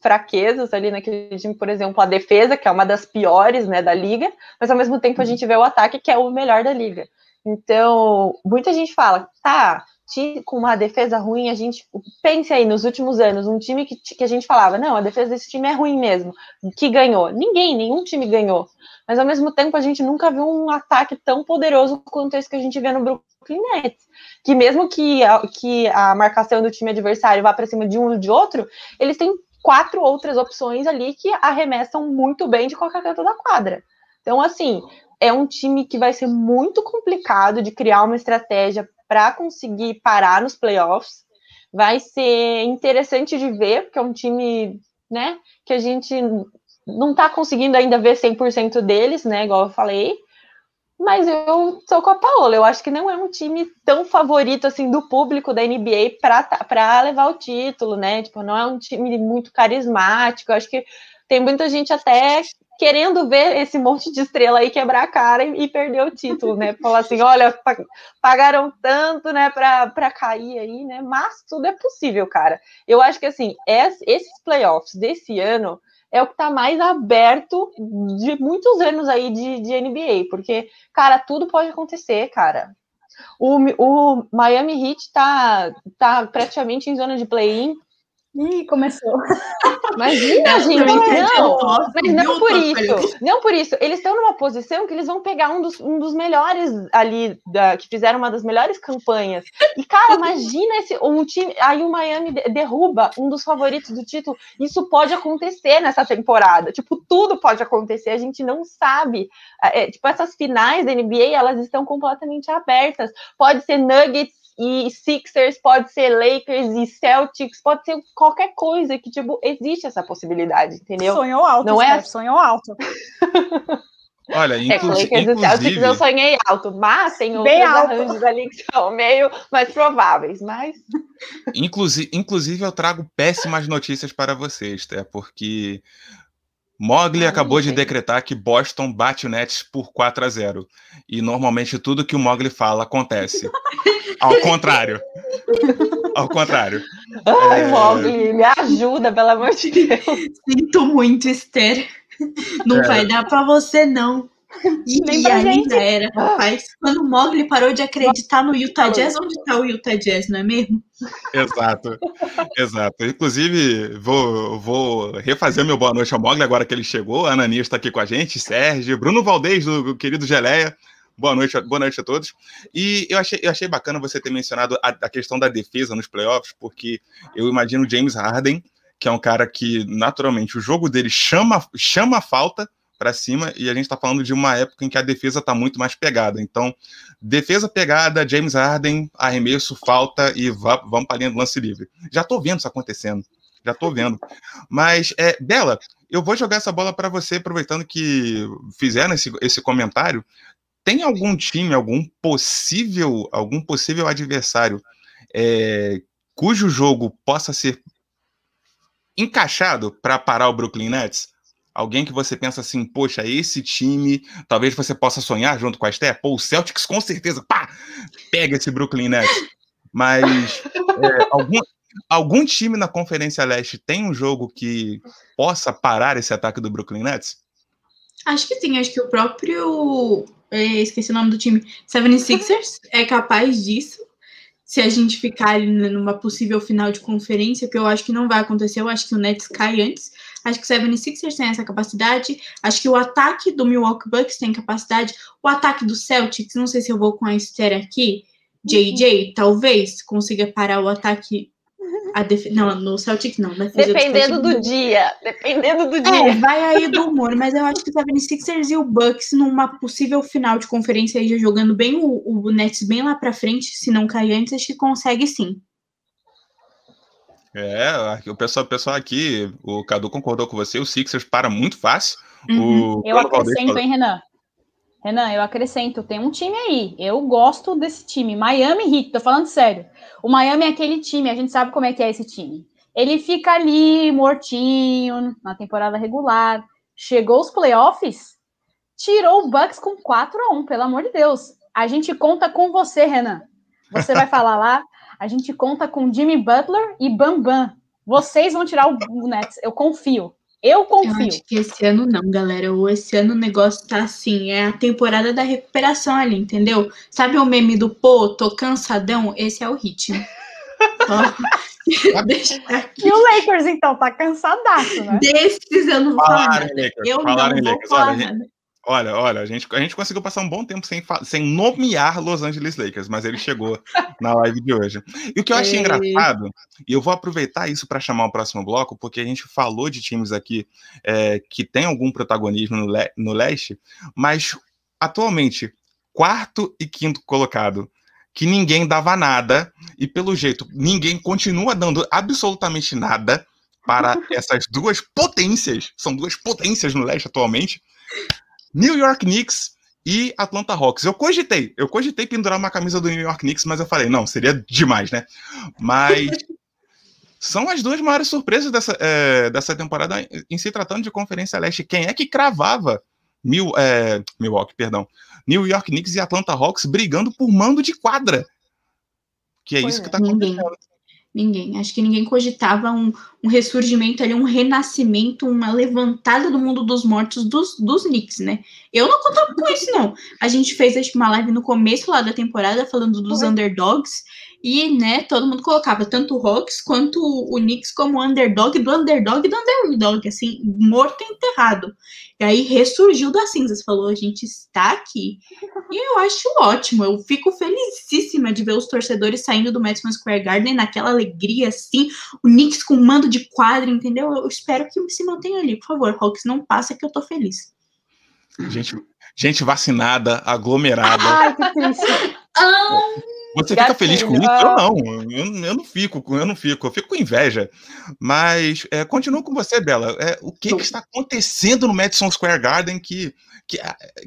fraquezas ali naquele time, por exemplo, a defesa, que é uma das piores né, da liga, mas ao mesmo tempo a gente vê o ataque, que é o melhor da liga. Então, muita gente fala, tá, time com uma defesa ruim, a gente pense aí nos últimos anos, um time que, que a gente falava, não, a defesa desse time é ruim mesmo, que ganhou. Ninguém, nenhum time ganhou. Mas ao mesmo tempo a gente nunca viu um ataque tão poderoso quanto esse que a gente vê no Brooklyn Nets. Que mesmo que a, que a marcação do time adversário vá para cima de um ou de outro, eles têm quatro outras opções ali que arremessam muito bem de qualquer canto da quadra. Então, assim, é um time que vai ser muito complicado de criar uma estratégia para conseguir parar nos playoffs. Vai ser interessante de ver, porque é um time, né, que a gente não está conseguindo ainda ver 100% deles, né, igual eu falei. Mas eu sou com a Paola. Eu acho que não é um time tão favorito assim do público da NBA para levar o título, né? Tipo, não é um time muito carismático. Eu acho que tem muita gente até querendo ver esse monte de estrela aí quebrar a cara e, e perder o título, né? Falar assim, olha, pagaram tanto, né, para cair aí, né? Mas tudo é possível, cara. Eu acho que assim, esses playoffs desse ano é o que está mais aberto de muitos anos aí de, de, NBA, porque, cara, tudo pode acontecer, cara. O, o Miami Heat tá, tá praticamente em zona de play-in, Ih, começou. Imagina, gente. Não, mas não por isso. Não por isso. Eles estão numa posição que eles vão pegar um dos, um dos melhores ali, da, que fizeram uma das melhores campanhas. E, cara, imagina esse, um time. Aí o Miami derruba um dos favoritos do título. Isso pode acontecer nessa temporada. Tipo, tudo pode acontecer. A gente não sabe. É, tipo, essas finais da NBA, elas estão completamente abertas. Pode ser Nuggets e Sixers, pode ser Lakers e Celtics, pode ser qualquer coisa que, tipo, existe essa possibilidade, entendeu? Sonhou alto, não é? Sonhou alto. Olha, inclu é, Lakers inclusive... e Celtics eu sonhei alto, mas tem outros arranjos ali que são meio mais prováveis, mas... Inclusive, inclusive eu trago péssimas notícias para vocês, tá? Porque Mogli acabou de decretar que Boston bate o Nets por 4 a 0. E normalmente tudo que o Mogli fala acontece. Ao contrário. Ao contrário. Ai, é... Mogli, me ajuda, pelo amor de Deus. Sinto muito, Esther. Não é. vai dar para você, não. E, Nem e ainda era, rapaz. Quando o Mogli parou de acreditar no Utah Jazz, onde está o Utah Jazz, não é mesmo? Exato, exato. Inclusive, vou, vou refazer meu boa noite ao Mogli agora que ele chegou. A Ananias está aqui com a gente, Sérgio, Bruno Valdez, do querido Geleia. Boa noite, boa noite a todos. E eu achei, eu achei bacana você ter mencionado a, a questão da defesa nos playoffs, porque eu imagino o James Harden, que é um cara que, naturalmente, o jogo dele chama, chama a falta, para cima e a gente está falando de uma época em que a defesa está muito mais pegada. Então, defesa pegada, James Harden, arremesso, falta e vá, vamos para a linha do lance livre. Já estou vendo isso acontecendo. Já estou vendo. Mas, é, Bela, eu vou jogar essa bola para você, aproveitando que fizeram esse, esse comentário. Tem algum time, algum possível, algum possível adversário é, cujo jogo possa ser encaixado para parar o Brooklyn Nets? Alguém que você pensa assim, poxa, esse time, talvez você possa sonhar junto com a Esther? Pô, o Celtics com certeza, pá, pega esse Brooklyn Nets. Mas é, algum, algum time na Conferência Leste tem um jogo que possa parar esse ataque do Brooklyn Nets? Acho que sim, acho que o próprio. É, esqueci o nome do time. 76ers é capaz disso. Se a gente ficar numa possível final de conferência, que eu acho que não vai acontecer, eu acho que o Nets cai antes. Acho que o 76ers tem essa capacidade. Acho que o ataque do Milwaukee Bucks tem capacidade. O ataque do Celtics, não sei se eu vou com a Esther aqui. JJ, uhum. talvez consiga parar o ataque a def... Não, no Celtic não. defesa Dependendo do, do dia. Dependendo do É, dia. vai aí do humor, mas eu acho que o 76ers e o Bucks numa possível final de conferência aí já jogando bem o, o Nets bem lá pra frente, se não cair antes, acho que consegue sim. É, o pessoal, o pessoal aqui, o Cadu concordou com você, o Sixers para muito fácil. Uhum. O Eu acrescento, hein, Renan? Renan, eu acrescento, tem um time aí. Eu gosto desse time. Miami Heat, tô falando sério. O Miami é aquele time, a gente sabe como é que é esse time. Ele fica ali mortinho na temporada regular. Chegou os playoffs, tirou o Bucks com 4 a 1 pelo amor de Deus. A gente conta com você, Renan. Você vai falar lá, a gente conta com Jimmy Butler e Bam Bam. Vocês vão tirar o o Nets, eu confio. Eu Eu confio. acho que esse ano não, galera. O- Esse ano o negócio tá assim, é a temporada da recuperação ali, entendeu? Sabe o meme do pô, tô cansadão? Esse é o ritmo. E o Lakers, então, tá cansadaço, né? Desses eu não vou falar Falaram Lakers, Eu falaram não Lakers. Olha. Olha, olha, a gente, a gente conseguiu passar um bom tempo sem, sem nomear Los Angeles Lakers, mas ele chegou na live de hoje. E o que eu achei É. engraçado, e eu vou aproveitar isso para chamar o próximo bloco, porque a gente falou de times aqui é, que tem algum protagonismo no, le- no leste, mas atualmente, quarto e quinto colocado, que ninguém dava nada, e pelo jeito, ninguém continua dando absolutamente nada para essas duas potências, são duas potências no leste atualmente, New York Knicks e Atlanta Hawks. Eu cogitei, eu cogitei pendurar uma camisa do New York Knicks, mas eu falei, não, seria demais, né? Mas são as duas maiores surpresas dessa, é, dessa temporada em- se tratando de Conferência Leste. Quem é que cravava Mil, é, Milwaukee, perdão, New York Knicks e Atlanta Hawks brigando por mando de quadra? Que é isso é. que tá Ninguém. acontecendo. Ninguém. Acho que ninguém cogitava um, um ressurgimento ali, um renascimento, uma levantada do mundo dos mortos dos, dos Knicks, né? Eu não contava com isso, não. A gente fez acho uma live no começo lá da temporada falando dos underdogs. E, né, todo mundo colocava tanto o Hawks quanto o Knicks como underdog do underdog do underdog, assim, morto e enterrado. E aí ressurgiu das cinzas, falou, a gente está aqui. E eu acho ótimo, eu fico felicíssima de ver os torcedores saindo do Madison Square Garden naquela alegria, assim, o Knicks com mando de quadra, entendeu? Eu espero que se mantenha ali, por favor, Hawks, não passa que eu tô feliz. Gente, gente vacinada, aglomerada. Ai, que triste. Você fica feliz com isso? Eu não. Eu, eu não fico, eu não fico. Eu fico com inveja. Mas é, continuo com você, Bela. É, o que, que está acontecendo no Madison Square Garden? Que, que,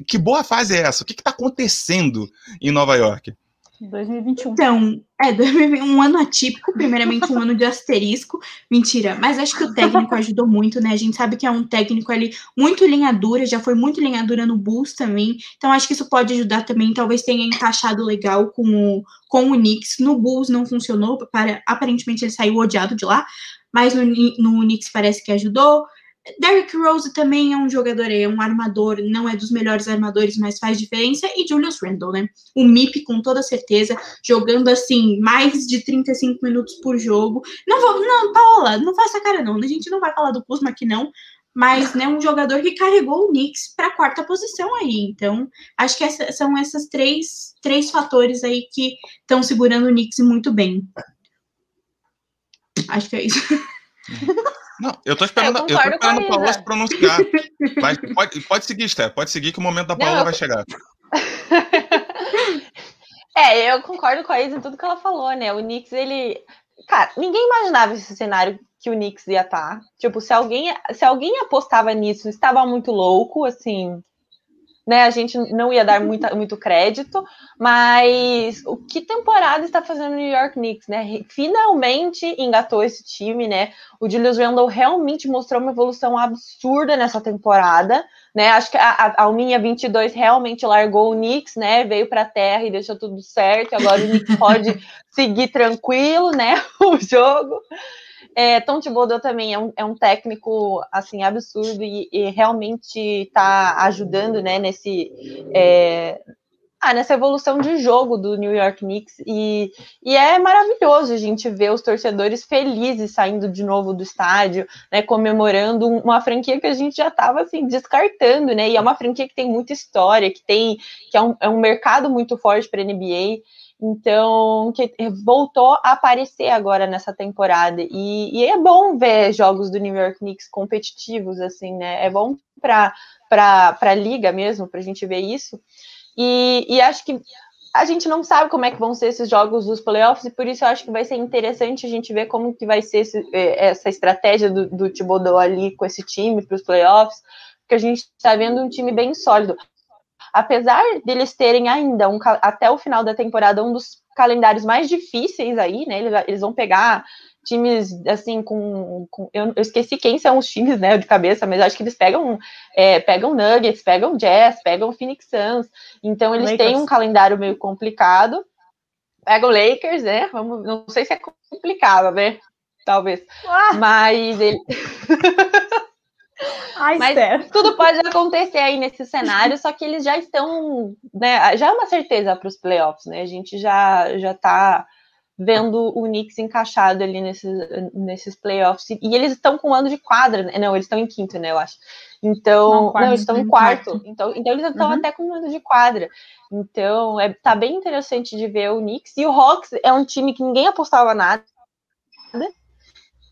que boa fase é essa? O que está acontecendo em Nova York? 2021. Então, é 2020, um ano atípico, primeiramente um ano de asterisco. Mentira, mas acho que o técnico ajudou muito, né? A gente sabe que é um técnico ali muito linha dura, já foi muito linha dura no Bulls também. Então acho que isso pode ajudar também. Talvez tenha encaixado legal com o, com o Knicks. No Bulls não funcionou, para, aparentemente ele saiu odiado de lá, mas no, no Knicks parece que ajudou. Derrick Rose também é um jogador, é um armador, não é dos melhores armadores, mas faz diferença. E Julius Randle, né? O MIP, com toda certeza, jogando assim, mais de 35 minutos por jogo. Não vou, não, Paola, não essa cara, não. A gente não vai falar do Kuzma aqui, não. Mas, né, um jogador que carregou o Knicks para a quarta posição aí. Então, acho que essa, são esses três, três fatores aí que estão segurando o Knicks muito bem. Acho que é isso. Não, eu tô esperando, Eu eu tô a esperando Paulo Isa. se pronunciar. Mas pode, pode seguir, Sté, pode seguir que o momento da Não, Paula eu- vai chegar. É, eu concordo com a Isa em tudo que ela falou, né? O Knicks, ele. Cara, ninguém imaginava esse cenário que o Knicks ia estar. Tipo, se alguém, se alguém apostava nisso, estava muito louco, assim. Né, a gente não ia dar muita, muito crédito, mas o que temporada está fazendo o New York Knicks, né? Finalmente engatou esse time, né? O Julius Randle realmente mostrou uma evolução absurda nessa temporada, né? Acho que a, a, Alminha 22 realmente largou o Knicks, né? Veio para a terra e deixou tudo certo. Agora o Knicks pode seguir tranquilo, né? O jogo. É, Tom Thibodeau também é um, é um técnico assim absurdo e, e realmente está ajudando, né? Nesse é, ah, nessa evolução de jogo do New York Knicks e, e é maravilhoso a gente ver os torcedores felizes saindo de novo do estádio, né, comemorando uma franquia que a gente já estava assim descartando, né? E é uma franquia que tem muita história, que tem que é um, é um mercado muito forte para a NBA. Então, que voltou a aparecer agora nessa temporada. E, e, é bom ver jogos do New York Knicks competitivos, assim, né? É bom para a liga mesmo, para a gente ver isso. E, e acho que a gente não sabe como é que vão ser esses jogos dos playoffs, e por isso eu acho que vai ser interessante a gente ver como que vai ser esse, é, essa estratégia do, do Thibodeau ali com esse time para os playoffs, porque a gente está vendo um time bem sólido. Apesar deles terem ainda, um, até o final da temporada, um dos calendários mais difíceis aí, né? Eles, eles vão pegar times assim com, com eu, eu, esqueci quem são os times né de cabeça mas acho que eles pegam é, pegam Nuggets pegam Jazz pegam Phoenix Suns então eles Lakers. têm um calendário meio complicado pegam Lakers né Vamos, não sei se é complicado né talvez ah. mas ele Ai, Mas tudo pode acontecer aí nesse cenário, só que eles já estão, né? Já é uma certeza para os playoffs, né? A gente já já está vendo o Knicks encaixado ali nesses, nesses playoffs. E eles estão com um ano de quadra, né? não, eles estão em quinto, né, eu acho. Então, não, não eles estão em quarto. quarto. Então, então eles estão uhum. até com um ano de quadra. Então, é, tá bem interessante de ver o Knicks. E o Hawks é um time que ninguém apostava nada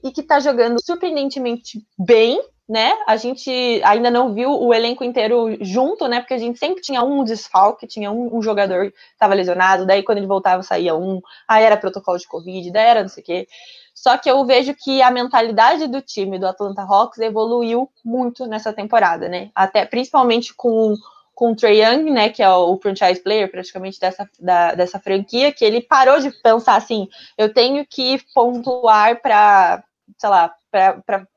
e que tá jogando surpreendentemente bem, né? A gente ainda não viu o elenco inteiro junto, né? Porque a gente sempre tinha um desfalque, tinha um, um jogador que estava lesionado, daí quando ele voltava saía um, aí era protocolo de Covid, daí era não sei o quê. Só que eu vejo que a mentalidade do time do Atlanta Hawks evoluiu muito nessa temporada, né? Até principalmente com com o Trey Young, né, que é o franchise player praticamente dessa, da, dessa franquia, que ele parou de pensar assim, eu tenho que pontuar para, sei lá, para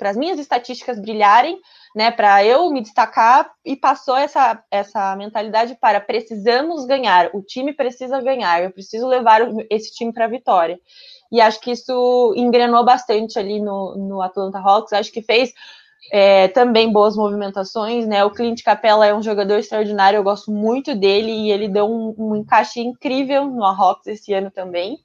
para as minhas estatísticas brilharem, né, para eu me destacar e passou essa, essa mentalidade para precisamos ganhar, o time precisa ganhar, eu preciso levar esse time para a vitória. E acho que isso engrenou bastante ali no, no Atlanta Hawks, acho que fez é, também boas movimentações, né? O Clint Capella é um jogador extraordinário, eu gosto muito dele e ele deu um, um encaixe incrível no Hawks esse ano também.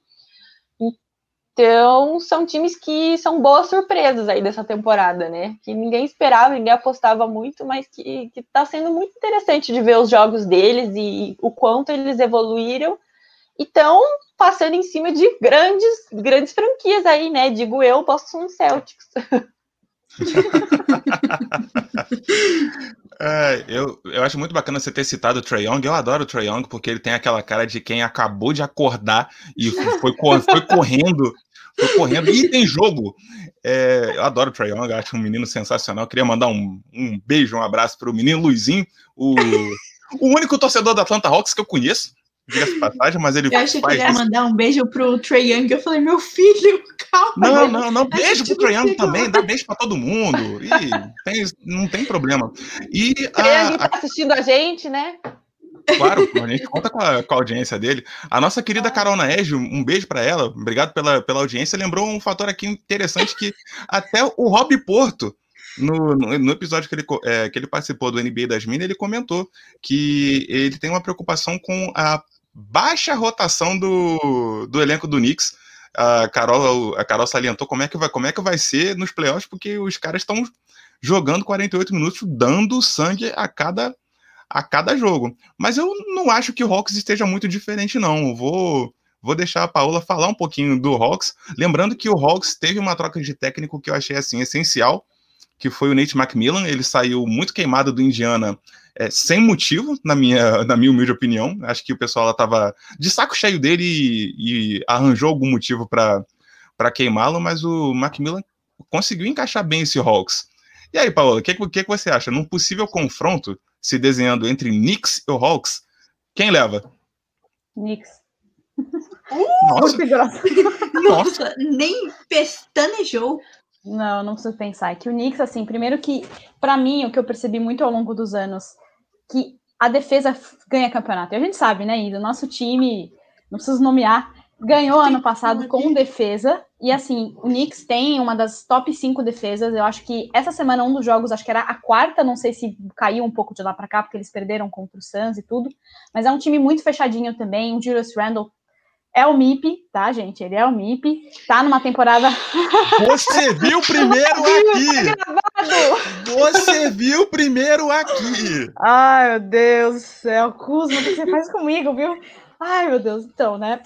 Então, são times que são boas surpresas aí dessa temporada, né? Que ninguém esperava, ninguém apostava muito, mas que, que tá sendo muito interessante de ver os jogos deles e o quanto eles evoluíram e estão passando em cima de grandes, grandes franquias aí, né? Digo eu, Boston Celtics. É, eu, eu acho muito bacana você ter citado o Trae Young. Eu adoro o Trae Young porque ele tem aquela cara de quem acabou de acordar e foi, foi correndo foi correndo. E tem jogo. É, eu adoro o Trae Young, acho um menino sensacional. Queria mandar um, um beijo, um abraço para o menino Luizinho, o, o único torcedor da Atlanta Hawks que eu conheço. Diga-se passagem, mas ele. Eu achei que ele ia mandar um beijo pro Trae Young. Eu falei, meu filho, calma. Não, não, não. Beijo pro Trae Young também. Dá beijo para todo mundo. E tem, não tem problema. E Young tá assistindo a gente, né? Claro, a gente conta com a, com a, audiência dele. A nossa querida Carol Naégio, um beijo para ela, obrigado pela, pela audiência. Lembrou um fator aqui interessante que até o Rob Porto, no, no, no episódio que ele, é, que ele participou do NBA das Minas, ele comentou que ele tem uma preocupação com a baixa rotação do, do elenco do Knicks. A Carol, a Carol salientou como é, que vai, como é que vai ser nos playoffs, porque os caras estão jogando 48 minutos, dando sangue a cada a cada jogo. Mas eu não acho que o Hawks esteja muito diferente, não. vou, vou deixar a Paola falar um pouquinho do Hawks. Lembrando que o Hawks teve uma troca de técnico que eu achei assim essencial, que foi o Nate McMillan. Ele saiu muito queimado do Indiana é, sem motivo, na minha, na minha humilde opinião. Acho que o pessoal estava de saco cheio dele e, e arranjou algum motivo para queimá-lo, mas o Macmillan conseguiu encaixar bem esse Hawks. E aí, Paola, o que, que, que você acha? Num possível confronto se desenhando entre Knicks e Hawks, quem leva? Knicks. Nossa. Nossa, nem pestanejou. Não, não preciso pensar. É que o Knicks, assim, primeiro que, para mim, o que eu percebi muito ao longo dos anos, que a defesa ganha campeonato. E a gente sabe, né? O nosso time, não preciso nomear, ganhou ano passado com defesa. E assim, o Knicks tem uma das top 5 defesas. Eu acho que essa semana, um dos jogos, acho que era a quarta, não sei se caiu um pouco de lá para cá, porque eles perderam contra o Suns e tudo. Mas é um time muito fechadinho também. O Julius Randle é o MIP, tá, gente? Ele é o MIP. Tá numa temporada. Você viu primeiro aqui! Você viu primeiro aqui! Ai, meu Deus do céu. Kuzma, o que você faz comigo, viu? Ai, meu Deus, então, né?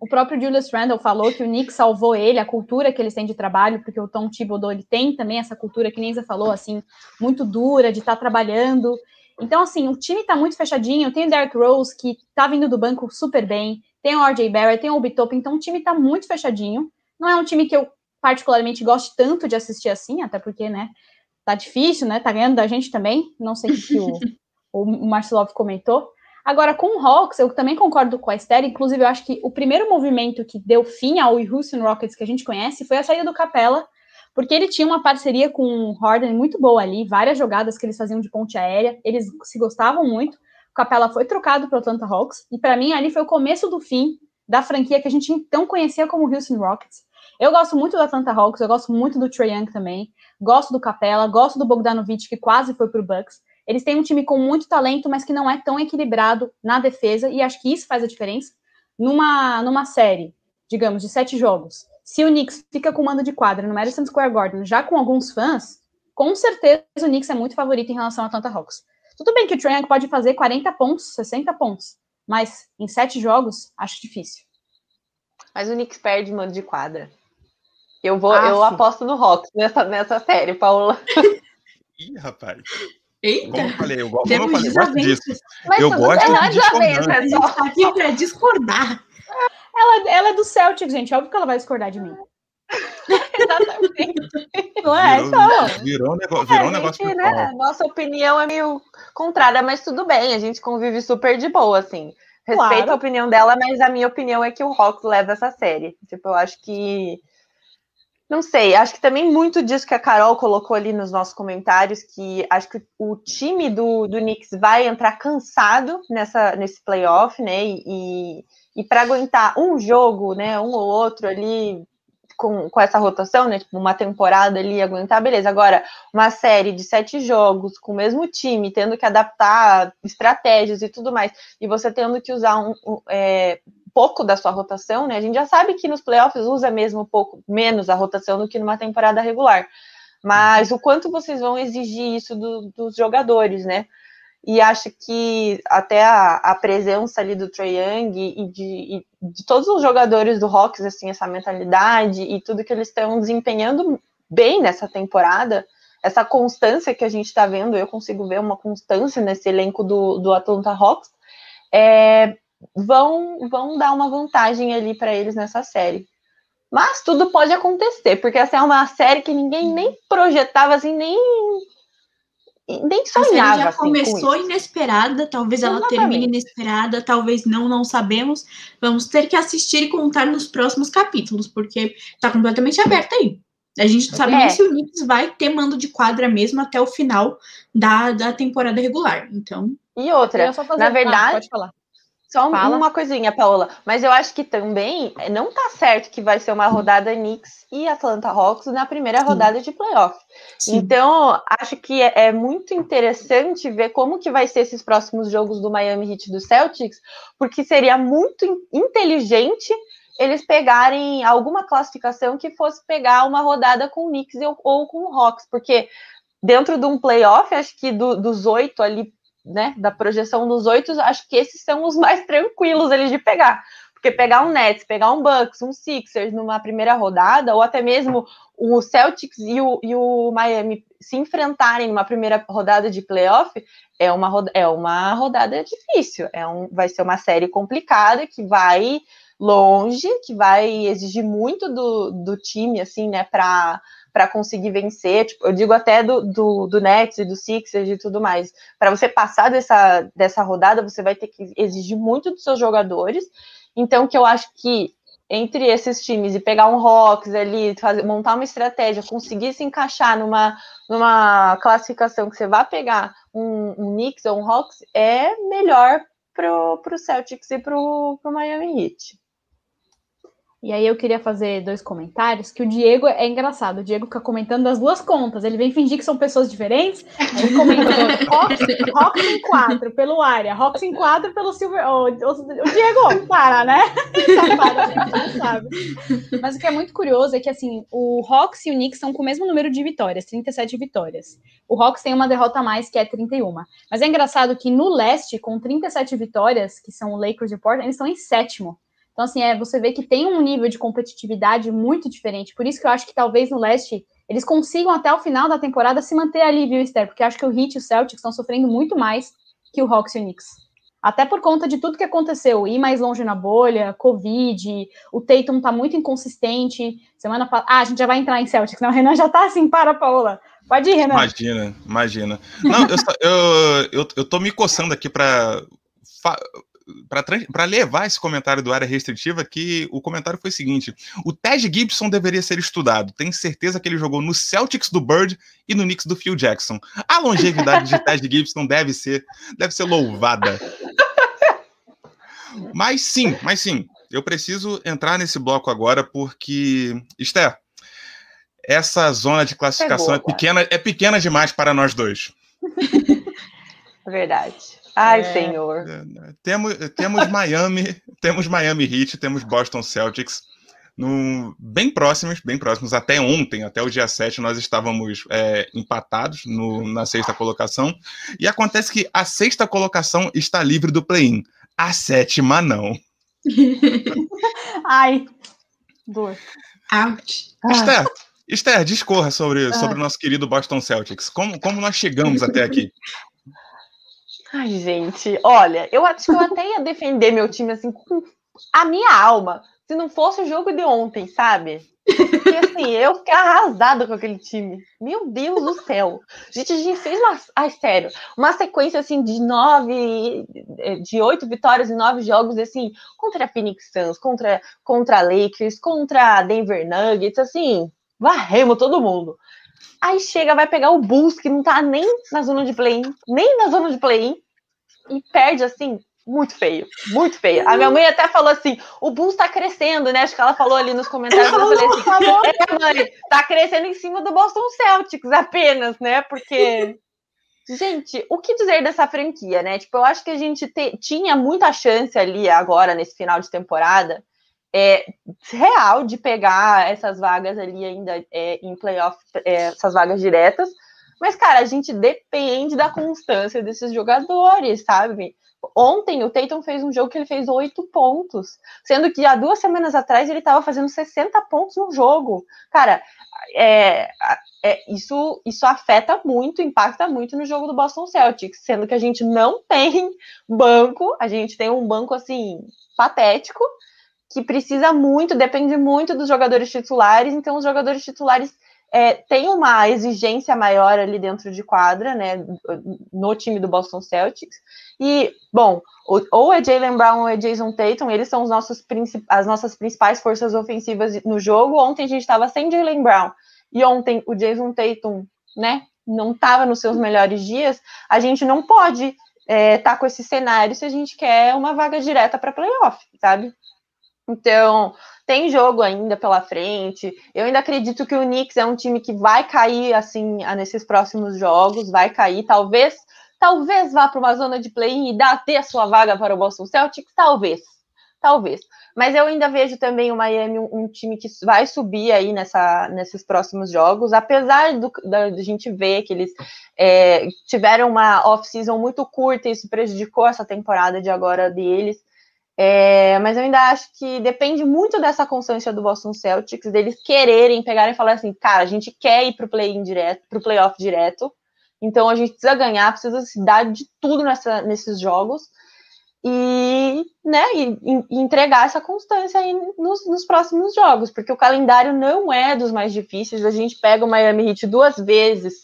O próprio Julius Randle falou que o Nick salvou ele, a cultura que eles têm de trabalho, porque o Tom Thibodeau, ele tem também essa cultura que nem você falou, assim, muito dura, de estar tá trabalhando. Então, assim, o time tá muito fechadinho, tem o Derrick Rose, que tá vindo do banco super bem, tem o RJ Barrett, tem o Obi Toppin, então o time tá muito fechadinho. Não é um time que eu particularmente gosto tanto de assistir assim, até porque, né, tá difícil, né, tá ganhando da gente também, não sei o que o, o Marcelov comentou, Agora, com o Hawks, eu também concordo com a Esther, inclusive eu acho que o primeiro movimento que deu fim ao Houston Rockets que a gente conhece foi a saída do Capela, porque ele tinha uma parceria com o Harden muito boa ali, várias jogadas que eles faziam de ponte aérea, eles se gostavam muito. O Capela foi trocado para o Atlanta Hawks, e para mim ali foi o começo do fim da franquia que a gente então conhecia como Houston Rockets. Eu gosto muito do Atlanta Hawks, eu gosto muito do Trae Young também, gosto do Capela, gosto do Bogdanovich, que quase foi para o Bucks. Eles têm um time com muito talento, mas que não é tão equilibrado na defesa, e acho que isso faz a diferença. Numa, numa série, digamos, de sete jogos, se o Knicks fica com mando de quadra no Madison Square Garden, já com alguns fãs, com certeza o Knicks é muito favorito em relação ao Atlanta Hawks. Tudo bem que o Trae pode fazer 40 pontos, 60 pontos, mas em sete jogos, acho difícil. Mas o Knicks perde mando de quadra. Eu vou, ah, eu sim. aposto no Hawks nessa, nessa série, Paula. Ih, rapaz. Eita, como eu falei, eu, como eu, falei, eu gosto disso. Mas eu gosto de discordar. A gente tá aqui pra discordar. Ela, ela é do Celtic, gente. Óbvio que ela vai discordar de mim. Exatamente. Não é? Virou, então. virou, um negócio, virou um a negócio gente, né, Nossa opinião é meio contrária, mas tudo bem, a gente convive super de boa, assim. Respeito Claro. a opinião dela, mas a minha opinião é que o Hawks leva essa série. Tipo, eu acho que. Não sei, acho que também muito disso que a Carol colocou ali nos nossos comentários, que acho que o time do, do Knicks vai entrar cansado nessa, nesse playoff, né? E, e para aguentar um jogo, né? Um ou outro ali com, com essa rotação, né? Tipo, uma temporada ali aguentar, beleza. Agora, uma série de sete jogos com o mesmo time, tendo que adaptar estratégias e tudo mais, e você tendo que usar um, um, é, pouco da sua rotação, né? A gente já sabe que nos playoffs usa mesmo um pouco menos a rotação do que numa temporada regular. Mas o quanto vocês vão exigir isso do, dos jogadores, né? E acho que até a, a presença ali do Trae Young e de, e de todos os jogadores do Hawks, assim, essa mentalidade e tudo que eles estão desempenhando bem nessa temporada, essa constância que a gente está vendo, eu consigo ver uma constância nesse elenco do, do Atlanta Hawks, é, vão, vão dar uma vantagem ali para eles nessa série. Mas tudo pode acontecer, porque essa é uma série que ninguém nem projetava, assim, nem, nem A série sonhava. já assim, com começou isso. inesperada, talvez ela Exatamente. termine inesperada, talvez não, não sabemos. Vamos ter que assistir e contar nos próximos capítulos, porque tá completamente aberto aí. A gente não sabe É. nem se o Knicks vai ter mando de quadra mesmo até o final da, da temporada regular. Então, E outra, na Ah, verdade, pode falar. Só um- uma coisinha, Paola. Mas eu acho que também eh, não tá certo que vai ser uma rodada Knicks e Atlanta Hawks na primeira rodada de playoff. sim. Então, acho que é, é muito interessante ver como que vai ser esses próximos jogos do Miami Heat e do Celtics, porque seria muito in- inteligente eles pegarem alguma classificação que fosse pegar uma rodada com o Knicks ou, ou com o Hawks, porque dentro de um playoff, acho que do- dos oito ali, né, da projeção dos oito, acho que esses são os mais tranquilos eles de pegar. Porque pegar um Nets, pegar um Bucks, um Sixers numa primeira rodada, ou até mesmo o Celtics e o, e o Miami se enfrentarem numa primeira rodada de playoff, é uma, é uma rodada difícil. É um, vai ser uma série complicada que vai longe, que vai exigir muito do, do time, assim, né, para para conseguir vencer, tipo, eu digo até do, do, do Nets e do Sixers e tudo mais. Para você passar dessa, dessa rodada, você vai ter que exigir muito dos seus jogadores. Então, que eu acho que entre esses times e pegar um Hawks ali, fazer, montar uma estratégia, conseguir se encaixar numa, numa classificação que você vai pegar um, um Knicks ou um Hawks, é melhor pro, pro Celtics e pro, pro Miami Heat. E aí eu queria fazer dois comentários, que o Diego é engraçado, o Diego fica comentando das duas contas, ele vem fingir que são pessoas diferentes, ele comenta Rox em 4 pelo Área, Rox em 4 pelo Silver... O, Diego, para, né? não sabe. Mas o que é muito curioso é que, assim, o Rox e o Knicks são com o mesmo número de vitórias, 37 vitórias. O Rox tem uma derrota a mais, que é 31. Mas é engraçado que no leste, com 37 vitórias, que são o Lakers e o Portland, eles estão em sétimo. Então, assim, é, você vê que tem um nível de competitividade muito diferente. Por isso que eu acho que talvez no leste eles consigam até o final da temporada se manter ali, viu, Esther? Porque eu acho que o Heat e o Celtics estão sofrendo muito mais que o Hawks e o Knicks. Até por conta de tudo que aconteceu, ir mais longe na bolha, Covid, o Tatum tá muito inconsistente. Semana passada. Ah, a gente já vai entrar em Celtics, não? O Renan já tá assim, para, Paola. Pode ir, Renan. Imagina, imagina. Não, eu, eu, eu, eu tô me coçando aqui para para levar esse comentário do área restritiva, que o comentário foi o seguinte: o Ted Gibson deveria ser estudado. Tenho certeza que ele jogou no Celtics do Bird e no Knicks do Phil Jackson. A longevidade de Ted Gibson deve ser, deve ser louvada. Mas sim, mas sim, eu preciso entrar nesse bloco agora porque, Esther, essa zona de classificação é, boa, é pequena, é pequena demais para nós dois. Verdade. Ai, é, senhor. É, né, temos, temos Miami, temos Miami Heat, temos Boston Celtics. No, bem próximos, bem próximos. Até ontem, até o dia 7, nós estávamos é, empatados no, na sexta colocação. E acontece que a sexta colocação está livre do play-in. A sétima, não. Ai, dor. Ouch. Esther, Esther, discorra sobre, sobre o nosso querido Boston Celtics. Como, como nós chegamos até aqui? Ai, gente, olha, eu acho que eu até ia defender meu time assim com a minha alma, se não fosse o jogo de ontem, sabe? Porque assim, eu fiquei arrasada com aquele time. Meu Deus do céu. Gente, a gente fez uma. Ai, sério, uma sequência assim de nove, de oito vitórias e nove jogos, assim, contra a Phoenix Suns, contra, contra Lakers, contra Denver Nuggets, assim, varremos todo mundo. Aí chega, vai pegar o Bulls, que não tá nem na zona de play-in, nem na zona de play-in, e perde assim, muito feio, muito feio. A minha mãe até falou assim: o Bulls tá crescendo, né? Acho que ela falou ali nos comentários. Eu falei assim: é, mãe, tá crescendo em cima do Boston Celtics apenas, né? Porque. Gente, o que dizer dessa franquia, né? Tipo, eu acho que a gente te, tinha muita chance ali agora, nesse final de temporada, é, real de pegar essas vagas ali ainda é, em playoff, é, essas vagas diretas. Mas, cara, a gente depende da constância desses jogadores, sabe? Ontem o Tatum fez um jogo que ele fez oito pontos, sendo que há duas semanas atrás ele estava fazendo 60 pontos no jogo. Cara, é, é, isso, isso afeta muito, impacta muito no jogo do Boston Celtics, sendo que a gente não tem banco, a gente tem um banco assim patético que precisa muito, depende muito dos jogadores titulares, então os jogadores titulares é, têm uma exigência maior ali dentro de quadra, né, no time do Boston Celtics, e, bom, ou é Jalen Brown ou é Jason Tatum, eles são os nossos as nossas principais forças ofensivas no jogo, ontem a gente estava sem Jalen Brown, e ontem o Jason Tatum, né, não estava nos seus melhores dias, a gente não pode estar é, tá com esse cenário se a gente quer uma vaga direta para playoff, sabe? Então, tem jogo ainda pela frente. Eu ainda acredito que o Knicks é um time que vai cair assim nesses próximos jogos, vai cair, talvez, talvez vá para uma zona de play-in e dá até a sua vaga para o Boston Celtics, talvez. Talvez. Mas eu ainda vejo também o Miami um, um time que vai subir aí nessa, nesses próximos jogos, apesar do, da, da gente ver que eles é, tiveram uma off-season muito curta e isso prejudicou essa temporada de agora deles. É, mas eu ainda acho que depende muito dessa constância do Boston Celtics, deles quererem pegar e falar assim, cara, a gente quer ir para o play-in direto, para o playoff direto, então a gente precisa ganhar, precisa se dar de tudo nessa, nesses jogos e, né, e, e entregar essa constância aí nos, nos, próximos jogos, porque o calendário não é dos mais difíceis, a gente pega o Miami Heat duas vezes,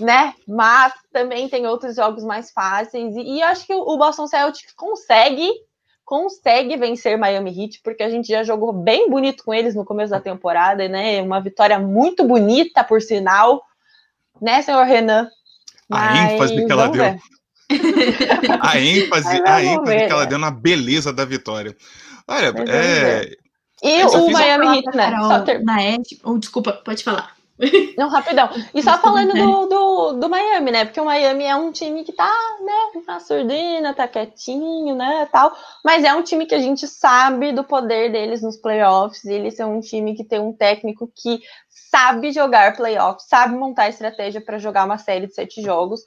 né, mas também tem outros jogos mais fáceis, e, e acho que o Boston Celtics consegue consegue vencer Miami Heat, porque a gente já jogou bem bonito com eles no começo da temporada, né? Uma vitória muito bonita, por sinal, né, senhor Renan? Mas, a ênfase que ela deu. a ênfase, a ênfase que ela deu na beleza da vitória. Olha, é, E o Miami Heat, né? Carol Só ter- Na Ed... oh, desculpa, pode falar. Não, rapidão. E só falando do, do, do Miami, né? Porque o Miami é um time que tá, né, na surdina, tá quietinho, né, tal. Mas é um time que a gente sabe do poder deles nos playoffs. Eles são um time que tem um técnico que sabe jogar playoffs, sabe montar estratégia para jogar uma série de sete jogos.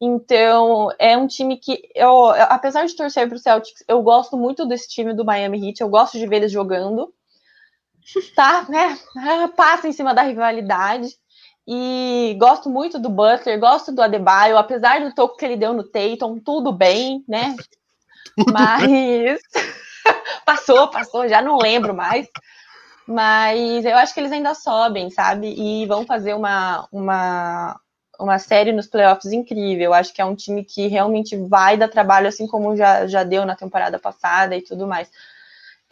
Então, é um time que eu, eu- apesar de torcer pro Celtics, eu gosto muito desse time do Miami Heat, eu gosto de ver eles jogando tá, né? ah, Passa em cima da rivalidade. E gosto muito do Butler, gosto do Adebayo, apesar do toco que ele deu no Tatum, tudo bem, né? Mas passou, passou, já não lembro mais. Mas eu acho que eles ainda sobem, sabe? E vão fazer uma, uma, uma série nos playoffs incrível. Eu acho que é um time que realmente vai dar trabalho, assim como já, já deu na temporada passada e tudo mais.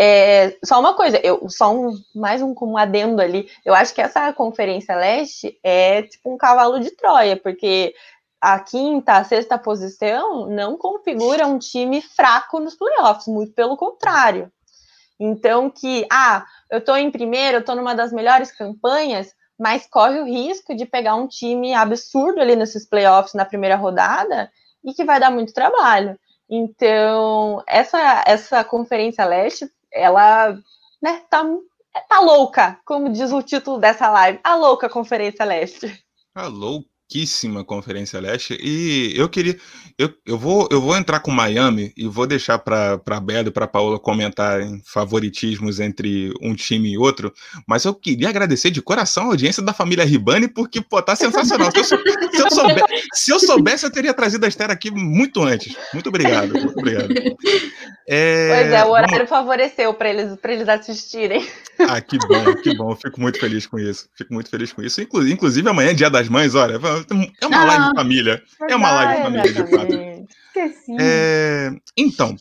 É, só uma coisa, eu, só um, mais um, um adendo ali. Eu acho que essa Conferência Leste é tipo um cavalo de Troia, porque a quinta, a sexta posição não configura um time fraco nos playoffs, muito pelo contrário. Então, que, ah, eu tô em primeiro, eu tô numa das melhores campanhas, mas corre o risco de pegar um time absurdo ali nesses playoffs na primeira rodada e que vai dar muito trabalho. Então, essa, essa Conferência Leste, ela né, tá, tá louca, como diz o título dessa live, a louca Conferência Leste. A louquíssima Conferência Leste. E eu queria. Eu, eu, vou, eu vou entrar com Miami e vou deixar para a Bela e para a Paola comentarem favoritismos entre um time e outro. Mas eu queria agradecer de coração a audiência da família Ribani, porque, pô, tá sensacional. Se eu, se eu se eu soubesse, eu teria trazido a Esther aqui muito antes. Muito obrigado. Muito obrigado. É, Pois é, o vamos- horário favoreceu para eles, pra eles assistirem. Ah, que bom, que bom. Eu fico muito feliz com isso. Fico muito feliz com isso. Inclu- Inclusive, amanhã é dia das mães, olha. É uma Ah, live família. É uma live família, de fato. Esqueci. É, então,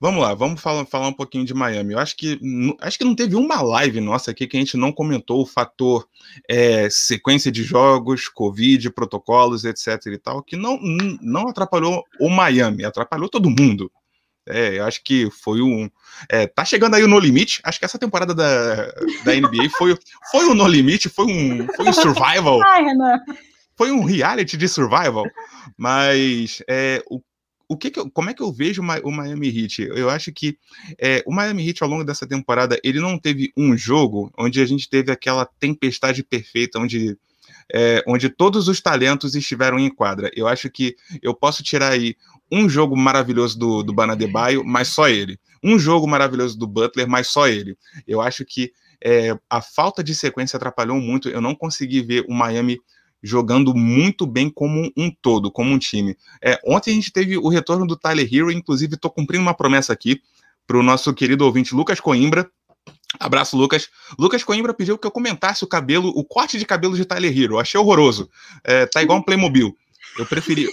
vamos lá, vamos falar, falar um pouquinho de Miami. Eu acho que, acho que não teve uma live nossa aqui que a gente não comentou o fator é, sequência de jogos, Covid, protocolos, etc e tal, que não, não atrapalhou o Miami, atrapalhou todo mundo. É, eu acho que foi um. é, tá chegando aí o No Limite. Acho que essa temporada da, da NBA foi, foi um No Limite, foi um, foi um survival Ai, Renan. Foi um reality de survival, mas é, o, o que que eu- como é que eu vejo o Mi- o Miami Heat? Eu acho que é, o Miami Heat ao longo dessa temporada ele não teve um jogo onde a gente teve aquela tempestade perfeita, onde é, onde todos os talentos estiveram em quadra. Eu acho que eu posso tirar aí um jogo maravilhoso do, do Banadebaio, mas só ele. Um jogo maravilhoso do Butler, mas só ele. Eu acho que é, a falta de sequência atrapalhou muito. Eu não consegui ver o Miami jogando muito bem como um todo, como um time. É, ontem a gente teve o retorno do Tyler Hero, inclusive estou cumprindo uma promessa aqui para o nosso querido ouvinte Lucas Coimbra. Abraço, Lucas. Lucas Coimbra pediu que eu comentasse o cabelo, o corte de cabelo de Tyler Hero. Achei horroroso. É, tá igual um Playmobil. Eu preferi,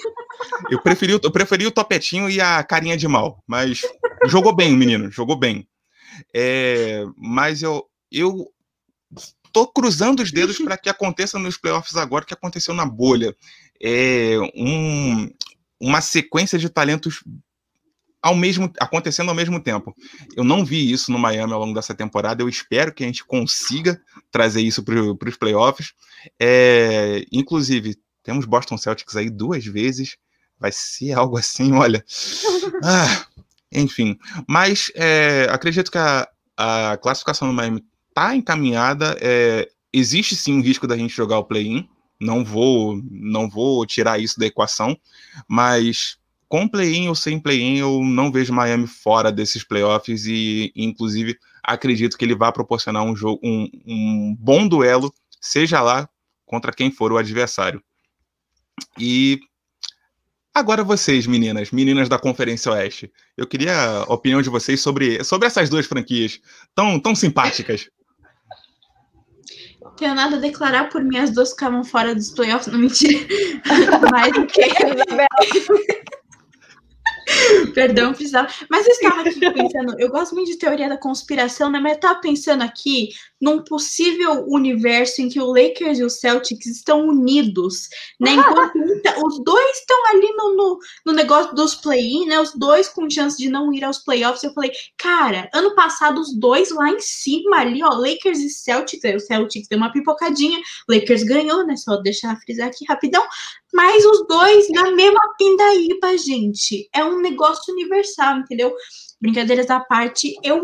eu preferi, eu preferi o topetinho e a carinha de mal, mas jogou bem menino, jogou bem. É, mas eu, eu tô cruzando os dedos para que aconteça nos playoffs agora que aconteceu na bolha. É um, uma sequência de talentos ao mesmo acontecendo ao mesmo tempo. Eu não vi isso no Miami ao longo dessa temporada. Eu espero que a gente consiga trazer isso para os playoffs. É, inclusive, temos Boston Celtics aí duas vezes. Vai ser algo assim, olha. Ah, enfim. Mas é, acredito que a, a classificação do Miami está encaminhada. É, existe sim um risco da gente jogar o play-in. Não vou, não vou tirar isso da equação, mas com play-in ou sem play-in, eu não vejo Miami fora desses playoffs e, inclusive, acredito que ele vai proporcionar um jogo, um, um bom duelo, seja lá contra quem for o adversário. E agora vocês, meninas, meninas da Conferência Oeste, eu queria a opinião de vocês sobre, sobre essas duas franquias tão, tão simpáticas. Tenho nada a declarar por mim, as duas ficavam fora dos playoffs, não mentira. Mas o que? Perdão, precisava. Mas eu estava aqui pensando, eu gosto muito de teoria da conspiração, né? Mas eu estava pensando aqui num possível universo em que o Lakers e o Celtics estão unidos, né? Enquanto os dois estão ali no, no, no negócio dos play-in, né? Os dois com chance de não ir aos playoffs. Eu falei, cara, ano passado os dois lá em cima ali, ó, Lakers e Celtics. Aí o Celtics deu uma pipocadinha, Lakers ganhou, né? Só deixar frisar aqui rapidão. Mas os dois na mesma pindaíba, gente. É um negócio universal, entendeu? Brincadeiras à parte, eu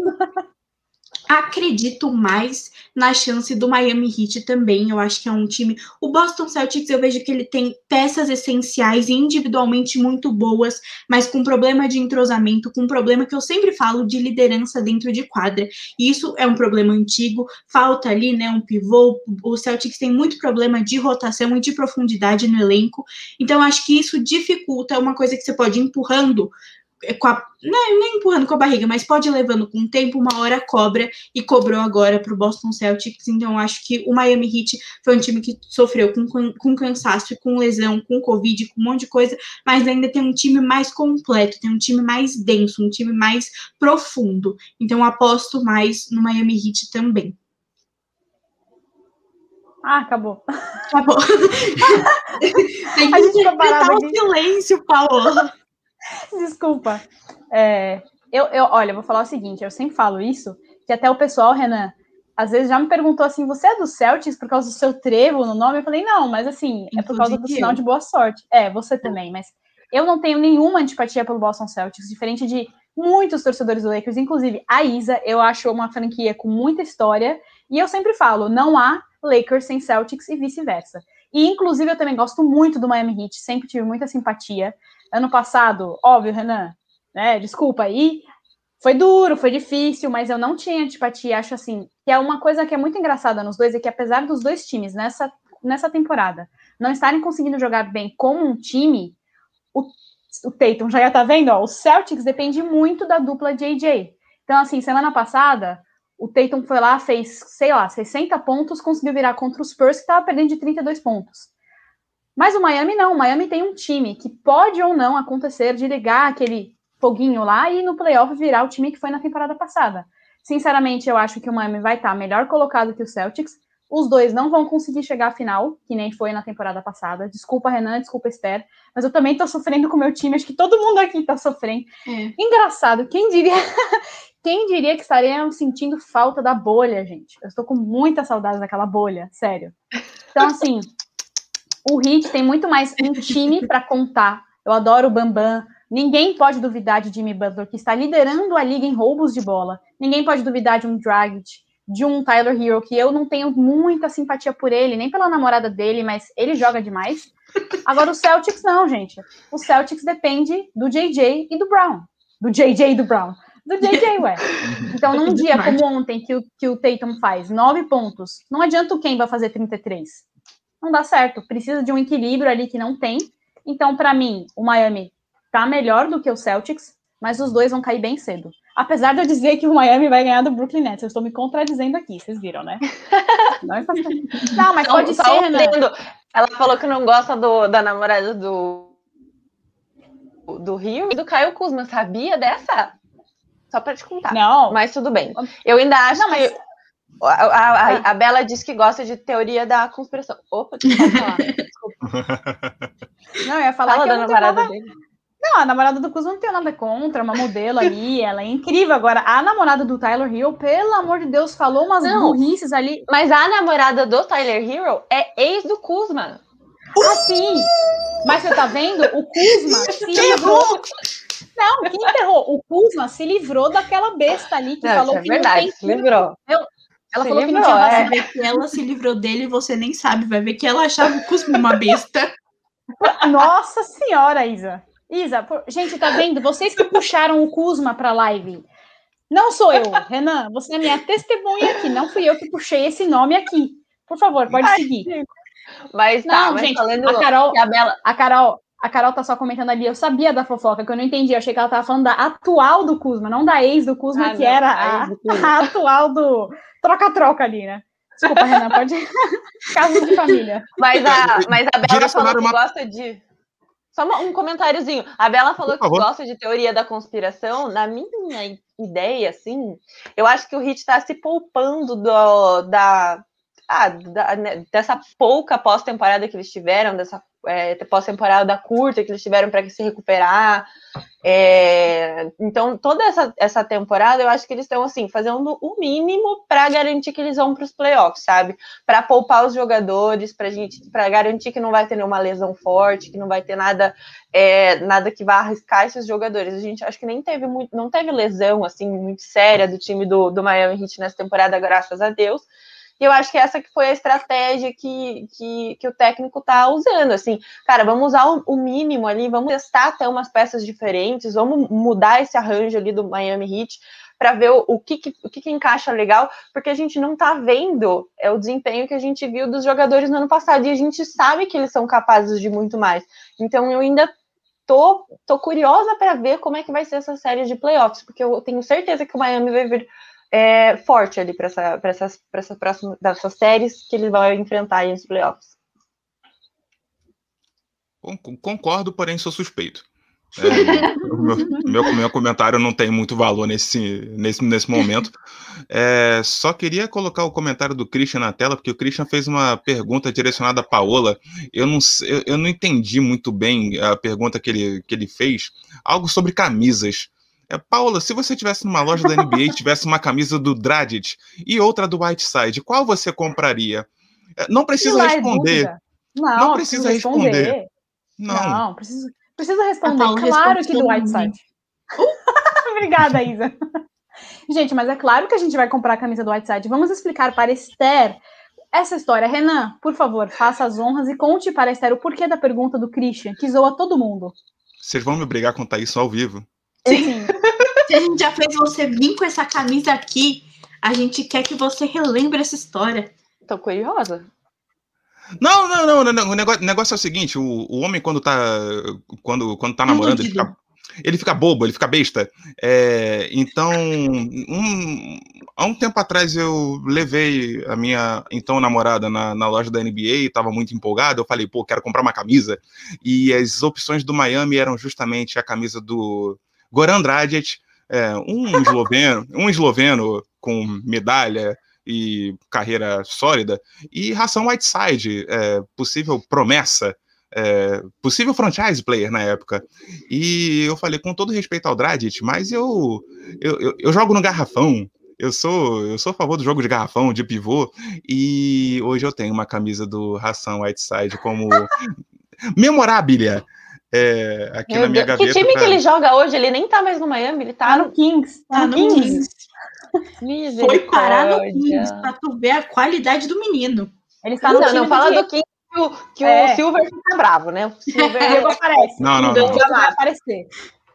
acredito mais na chance do Miami Heat também. Eu acho que é um time. O Boston Celtics eu vejo que ele tem peças essenciais e individualmente muito boas, mas com problema de entrosamento, com problema que eu sempre falo de liderança dentro de quadra. E isso é um problema antigo. Falta ali, né, um pivô. O Celtics tem muito problema de rotação e de profundidade no elenco. Então acho que isso dificulta uma coisa que você pode ir empurrando é com a, não, é nem empurrando com a barriga, mas pode ir levando com o tempo, uma hora cobra e cobrou agora para o Boston Celtics. Então, acho que o Miami Heat foi um time que sofreu com, com, cansaço, com lesão, com Covid, com um monte de coisa, mas ainda tem um time mais completo, tem um time mais denso, um time mais profundo. Então, aposto mais no Miami Heat também. Ah, acabou. Acabou. tem que respeitar o silêncio, Paola. Desculpa. É, eu, eu, olha, vou falar o seguinte, eu sempre falo isso, que até o pessoal, Renan, às vezes já me perguntou assim, você é do Celtics por causa do seu trevo no nome? Eu falei, não, mas assim, é por causa do sinal de boa sorte. É, você também, mas eu não tenho nenhuma antipatia pelo Boston Celtics, diferente de muitos torcedores do Lakers, inclusive a Isa, eu acho uma franquia com muita história, e eu sempre falo, não há Lakers sem Celtics e vice-versa. E inclusive eu também gosto muito do Miami Heat, sempre tive muita simpatia. Ano passado, óbvio, Renan, né? Desculpa aí. Foi duro, foi difícil, mas eu não tinha antipatia. Acho assim, que é uma coisa que é muito engraçada nos dois, é que apesar dos dois times nessa, nessa temporada não estarem conseguindo jogar bem como um time, o, o Tatum já tá vendo, ó, o Celtics depende muito da dupla JJ. Então, assim, semana passada, o Tatum foi lá, fez, sei lá, 60 pontos, conseguiu virar contra o Spurs, que estava perdendo de 32 pontos. Mas o Miami não, o Miami tem um time que pode ou não acontecer de ligar aquele foguinho lá e no playoff virar o time que foi na temporada passada. Sinceramente, eu acho que o Miami vai estar melhor colocado que o Celtics. Os dois não vão conseguir chegar à final, que nem foi na temporada passada. Desculpa, Renan, desculpa, Esther, mas eu também tô sofrendo com o meu time, acho que todo mundo aqui tá sofrendo. É. Engraçado, quem diria quem diria que estaríamos sentindo falta da bolha, gente? Eu estou com muita saudade daquela bolha, sério. Então, assim, o Heat tem muito mais um time para contar. Eu adoro o Bambam. Ninguém pode duvidar de Jimmy Butler, que está liderando a liga em roubos de bola. Ninguém pode duvidar de um Dragic, de um Tyler Hero, que eu não tenho muita simpatia por ele, nem pela namorada dele, mas ele joga demais. Agora o Celtics não, gente. O Celtics depende do JJ e do Brown. Do JJ e do Brown. Do JJ, ué. Então, num dia como ontem, que o, que o Tatum faz nove pontos, não adianta o Kemba fazer 33 não dá certo. Precisa de um equilíbrio ali que não tem. Então, para mim, o Miami tá melhor do que o Celtics, mas os dois vão cair bem cedo. Apesar de eu dizer que o Miami vai ganhar do Brooklyn Nets, eu estou me contradizendo aqui, vocês viram, né? Não, é não mas pode ser, Renan. Ela falou que não gosta do, da namorada do do Rio e do Caio Kuzma. Sabia dessa? Só para te contar. Não. Mas tudo bem. Eu ainda acho não, mas... que a, a, ah. a, Bela diz que gosta de teoria da conspiração. Opa, falar. Não, eu ia falar Fala da namorada nada... dele. Não, a namorada do Kuz não tem nada contra, uma modelo ali, ela é incrível. Agora, a namorada do Tyler Hero, pelo amor de Deus, falou umas não, burrices ali. Mas a namorada do Tyler Hero é ex do Kuzma. Ah, sim! Mas você tá vendo? O Kuzma se livrou. Não, quem enterrou? O Kuzma se livrou daquela besta ali que não, falou é que verdade, não tem. Se livrou. Eu, ela se falou livrou, que não tinha é. ver que ela se livrou dele e você nem sabe. Vai ver que ela achava o Cusmo uma besta. Nossa senhora, Isa. Isa, por... gente, tá vendo? Vocês que puxaram o Kuzma pra live. Não sou eu, Renan. Você é minha testemunha aqui. Não fui eu que puxei esse nome aqui. Por favor, pode Ai, seguir. Mas tá, não, mas gente, falando a Carol, a, Bela... a Carol, a Carol tá só comentando ali, eu sabia da fofoca, que eu não entendi. Eu achei que ela tava falando da atual do Kuzma, não da ex do Kuzma, ah, que não, era a, a, atual do troca-troca ali, né? Desculpa, Renan, pode. Caso de família. Mas a, mas a Bela falou que uma... gosta de. Só um comentáriozinho. A Bela falou que gosta de teoria da conspiração. Na minha ideia, assim, eu acho que o Hit está se poupando do, da, ah, da- né, dessa pouca pós-temporada que eles tiveram, dessa é, pós-temporada curta que eles tiveram para se recuperar. É, então, toda essa, essa temporada, eu acho que eles estão assim fazendo o mínimo para garantir que eles vão para os playoffs, sabe? Para poupar os jogadores, para gente, para garantir que não vai ter nenhuma lesão forte, que não vai ter nada, é, nada que vá arriscar esses jogadores. A gente acho que nem teve muito, não teve lesão assim muito séria do time do, do Miami Heat nessa temporada, graças a Deus. E eu acho que essa que foi a estratégia que, que, que o técnico tá usando, assim, cara, vamos usar o, o mínimo ali, vamos testar até umas peças diferentes, vamos mudar esse arranjo ali do Miami Heat para ver o, o, que, que, o que, que encaixa legal, porque a gente não tá vendo é, o desempenho que a gente viu dos jogadores no ano passado, e a gente sabe que eles são capazes de muito mais. Então eu ainda tô, tô curiosa para ver como é que vai ser essa série de playoffs, porque eu tenho certeza que o Miami vai vir é, forte ali para essa, essas, pra essa próxima dessas séries que eles vão enfrentar aí nos playoffs. Con- Concordo, porém sou suspeito. É, meu, meu, meu comentário não tem muito valor nesse, nesse, nesse momento. É, só queria colocar o comentário do Christian na tela, porque o Christian fez uma pergunta direcionada a Paola. Eu não, eu, eu não entendi muito bem a pergunta que ele, que ele fez. Algo sobre camisas. É, Paola, se você tivesse numa loja da NBA e tivesse uma camisa do Dragic e outra do Whiteside, qual você compraria? É, Não precisa responder. dúvida. Não, Não preciso precisa responder. Não, Não. precisa, precisa responder. Paula claro responde que do Whiteside. Obrigada, Isa. Gente, mas é claro que a gente vai comprar a camisa do Whiteside. Vamos explicar para Esther essa história. Renan, por favor, faça as honras e conte para Esther o porquê da pergunta do Christian, que zoa todo mundo. Vocês vão me obrigar a contar isso ao vivo. Sim. Se a gente já fez você vir com essa camisa aqui, a gente quer que você relembre essa história. Tô curiosa. Não, não, não, não, não. O negócio, o negócio é o seguinte: o, o homem, quando tá, quando, quando tá namorando, ele fica, ele fica bobo, ele fica besta. É, então, um- há um tempo atrás eu levei a minha então namorada na, na loja da NBA, estava muito empolgado. Eu falei, pô, quero comprar uma camisa. E as opções do Miami eram justamente a camisa do Goran Dragic, é, um esloveno, um esloveno com medalha e carreira sólida, e Ração Whiteside, é, possível promessa, é, possível franchise player na época. E eu falei, com todo respeito ao Dragic, mas eu, eu, eu, eu jogo no garrafão. Eu sou, eu sou a favor do jogo de garrafão, de pivô, e hoje eu tenho uma camisa do Ração Whiteside como memorável é, aqui Meu na minha Deus, gaveta. Que time pra- que ele joga hoje? Ele nem tá mais no Miami, ele Tá tá no Kings. Tá Tá no no Kings. Kings. no Foi parar no. Kings pra tu ver a qualidade do menino. Ele está no Não, time não, fala Diego. do King que o, que É. o Silver fica bravo, né? O Silver Diego aparece. Não, não, Diego não. vai aparecer.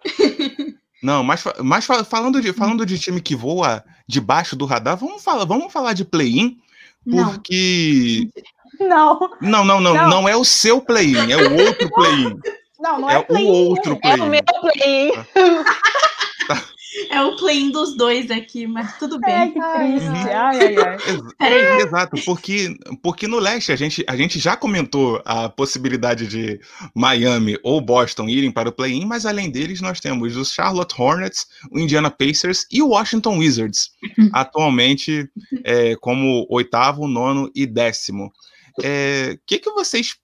Não, mas, fa- mas fa- falando, de, falando de time que voa debaixo do radar, vamos falar, vamos falar de play-in, Não. porque. Não, Não, não, não, Não. não, é o seu play-in, é o outro play-in. Não, não É, é, o play-in, outro é- É o meu play. É o play dos dois aqui, mas tudo bem. que Ai, triste. ai. Ai, ai, Peraí. Exato, porque, porque no leste a gente, a gente já comentou a possibilidade de Miami ou Boston irem para o play-in, mas além deles nós temos os Charlotte Hornets, o Indiana Pacers e o Washington Wizards, atualmente é, como oitavo, nono e décimo. O que, que vocês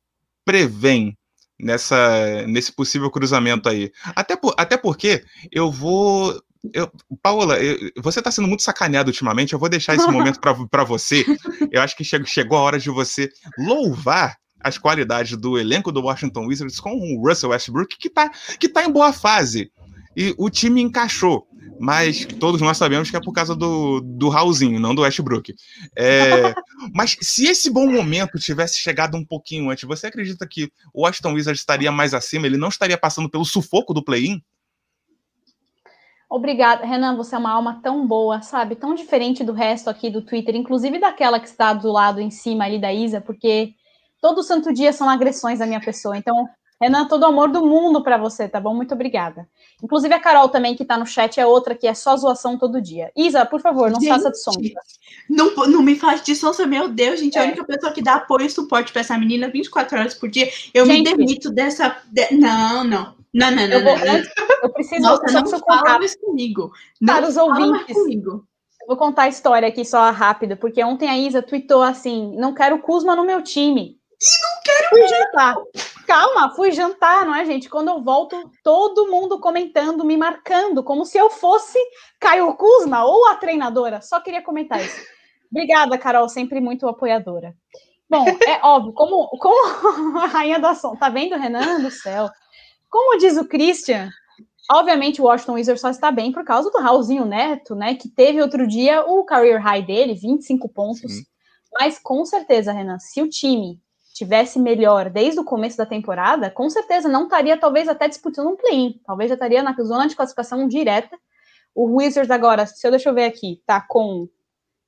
preveem nessa, nesse possível cruzamento aí? Até, por, até porque eu vou. Eu, Paola, eu- você está sendo muito sacaneado ultimamente. Eu vou deixar esse momento para você. Eu acho que chegou, chegou a hora de você louvar as qualidades do elenco do Washington Wizards com o Russell Westbrook, que está que tá em boa fase. E o time encaixou. Mas todos nós sabemos que é por causa do, do Raulzinho, não do Westbrook. É, mas se esse bom momento tivesse chegado um pouquinho antes, você acredita que o Washington Wizards estaria mais acima? Ele não estaria passando pelo sufoco do play-in? Obrigada, Renan, você é uma alma tão boa, sabe? Tão diferente do resto aqui do Twitter, inclusive daquela que está do lado em cima ali da Isa, porque todo santo dia são agressões à minha pessoa. Então, Renan, todo o amor do mundo para você, tá bom? Muito obrigada. Inclusive a Carol também, que tá no chat, é outra que é só zoação todo dia. Isa, por favor, não Gente, faça de sonsa. Não, não me faz de sonsa, meu Deus, gente. A É. única pessoa que dá apoio e suporte pra essa menina 24 horas por dia. Eu me Gente. demito dessa. de- Não, não. Não, não, não, Eu, vou, não, não. eu preciso, Nossa, só não fala mais comigo. Não Para os ouvintes. comigo. eu vou contar a história aqui só rápido, porque ontem a Isa tweetou assim: não quero Kuzma no meu time. E não quero jantar. Calma, fui jantar, não é, gente? Quando eu volto, todo mundo comentando, me marcando, como se eu fosse Caio Kuzma ou a treinadora. Só queria comentar isso. Obrigada, Carol, sempre muito apoiadora. Bom, é óbvio, como, como a rainha da som, tá vendo, Renan do céu? Como diz o Christian, obviamente o Washington Wizards só está bem por causa do Raulzinho Neto, né? Que teve outro dia o career high dele, 25 pontos. Sim. Mas com certeza, Renan, se o time tivesse melhor desde o começo da temporada, com certeza não estaria talvez até disputando um play-in. Talvez já estaria na zona de classificação direta. O Wizards agora, se eu deixa eu ver aqui, tá com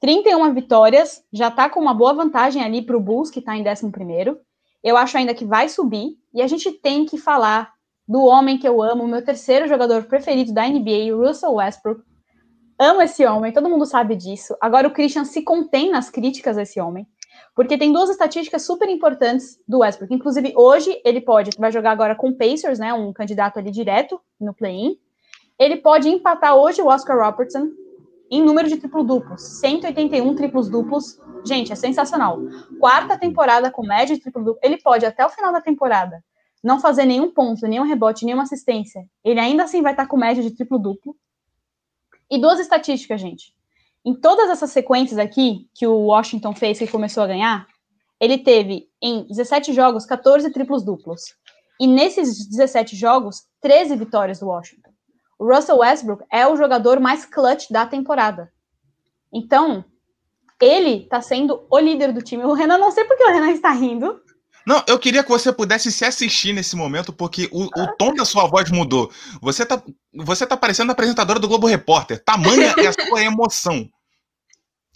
31 vitórias, já tá com uma boa vantagem ali para o Bulls, que tá em 11 primeiro. Eu acho ainda que vai subir, e a gente tem que falar do homem que eu amo, meu terceiro jogador preferido da NBA, Russell Westbrook. Amo esse homem, todo mundo sabe disso. Agora o Christian se contém nas críticas a esse homem, porque tem duas estatísticas super importantes do Westbrook. Inclusive, hoje ele pode, vai jogar agora com o Pacers, né, um candidato ali direto no play-in. Ele pode empatar hoje o Oscar Robertson em número de triplo-duplos, 181 triplos-duplos. Gente, é sensacional. Quarta temporada com média de triplo-duplo. Ele pode, até o final da temporada, não fazer nenhum ponto, nenhum rebote, nenhuma assistência. Ele ainda assim vai estar com média de triplo-duplo. E duas estatísticas, gente. Em todas essas sequências aqui que o Washington fez, que começou a ganhar, ele teve em 17 jogos 14 triplos duplos. E nesses 17 jogos, 13 vitórias do Washington. O Russell Westbrook é o jogador mais clutch da temporada. Então, ele tá sendo o líder do time. O Renan, não sei porque o Renan está rindo. Não, eu queria que você pudesse se assistir nesse momento, porque o, o tom da sua voz mudou. Você tá, você tá parecendo a apresentadora do Globo Repórter. Tamanha é a sua emoção.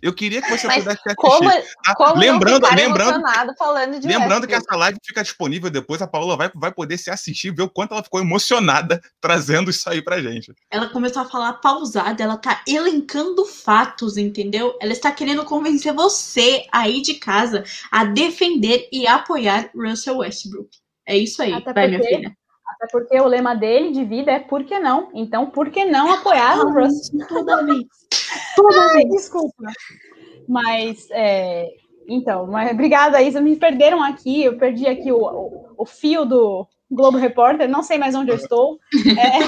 Eu queria que você Mas pudesse assistir. Como, Ah, como lembrando, lembrando, emocionado falando de lembrando que essa live fica disponível depois, a Paola vai, vai poder se assistir e ver o quanto ela ficou emocionada trazendo isso aí pra gente. Ela começou a falar pausada, ela tá elencando fatos, entendeu? Ela está querendo convencer você aí de casa a defender e apoiar Russell Westbrook. É isso aí, Até vai, minha filha. Até porque o lema dele de vida é por que não? Então, por que não apoiar o Russell? Toda vez. Ai, desculpa. Mas, é, então, mas, obrigada, Isa. Me perderam aqui, eu perdi aqui o, o, o fio do Globo Repórter, não sei mais onde eu estou. É,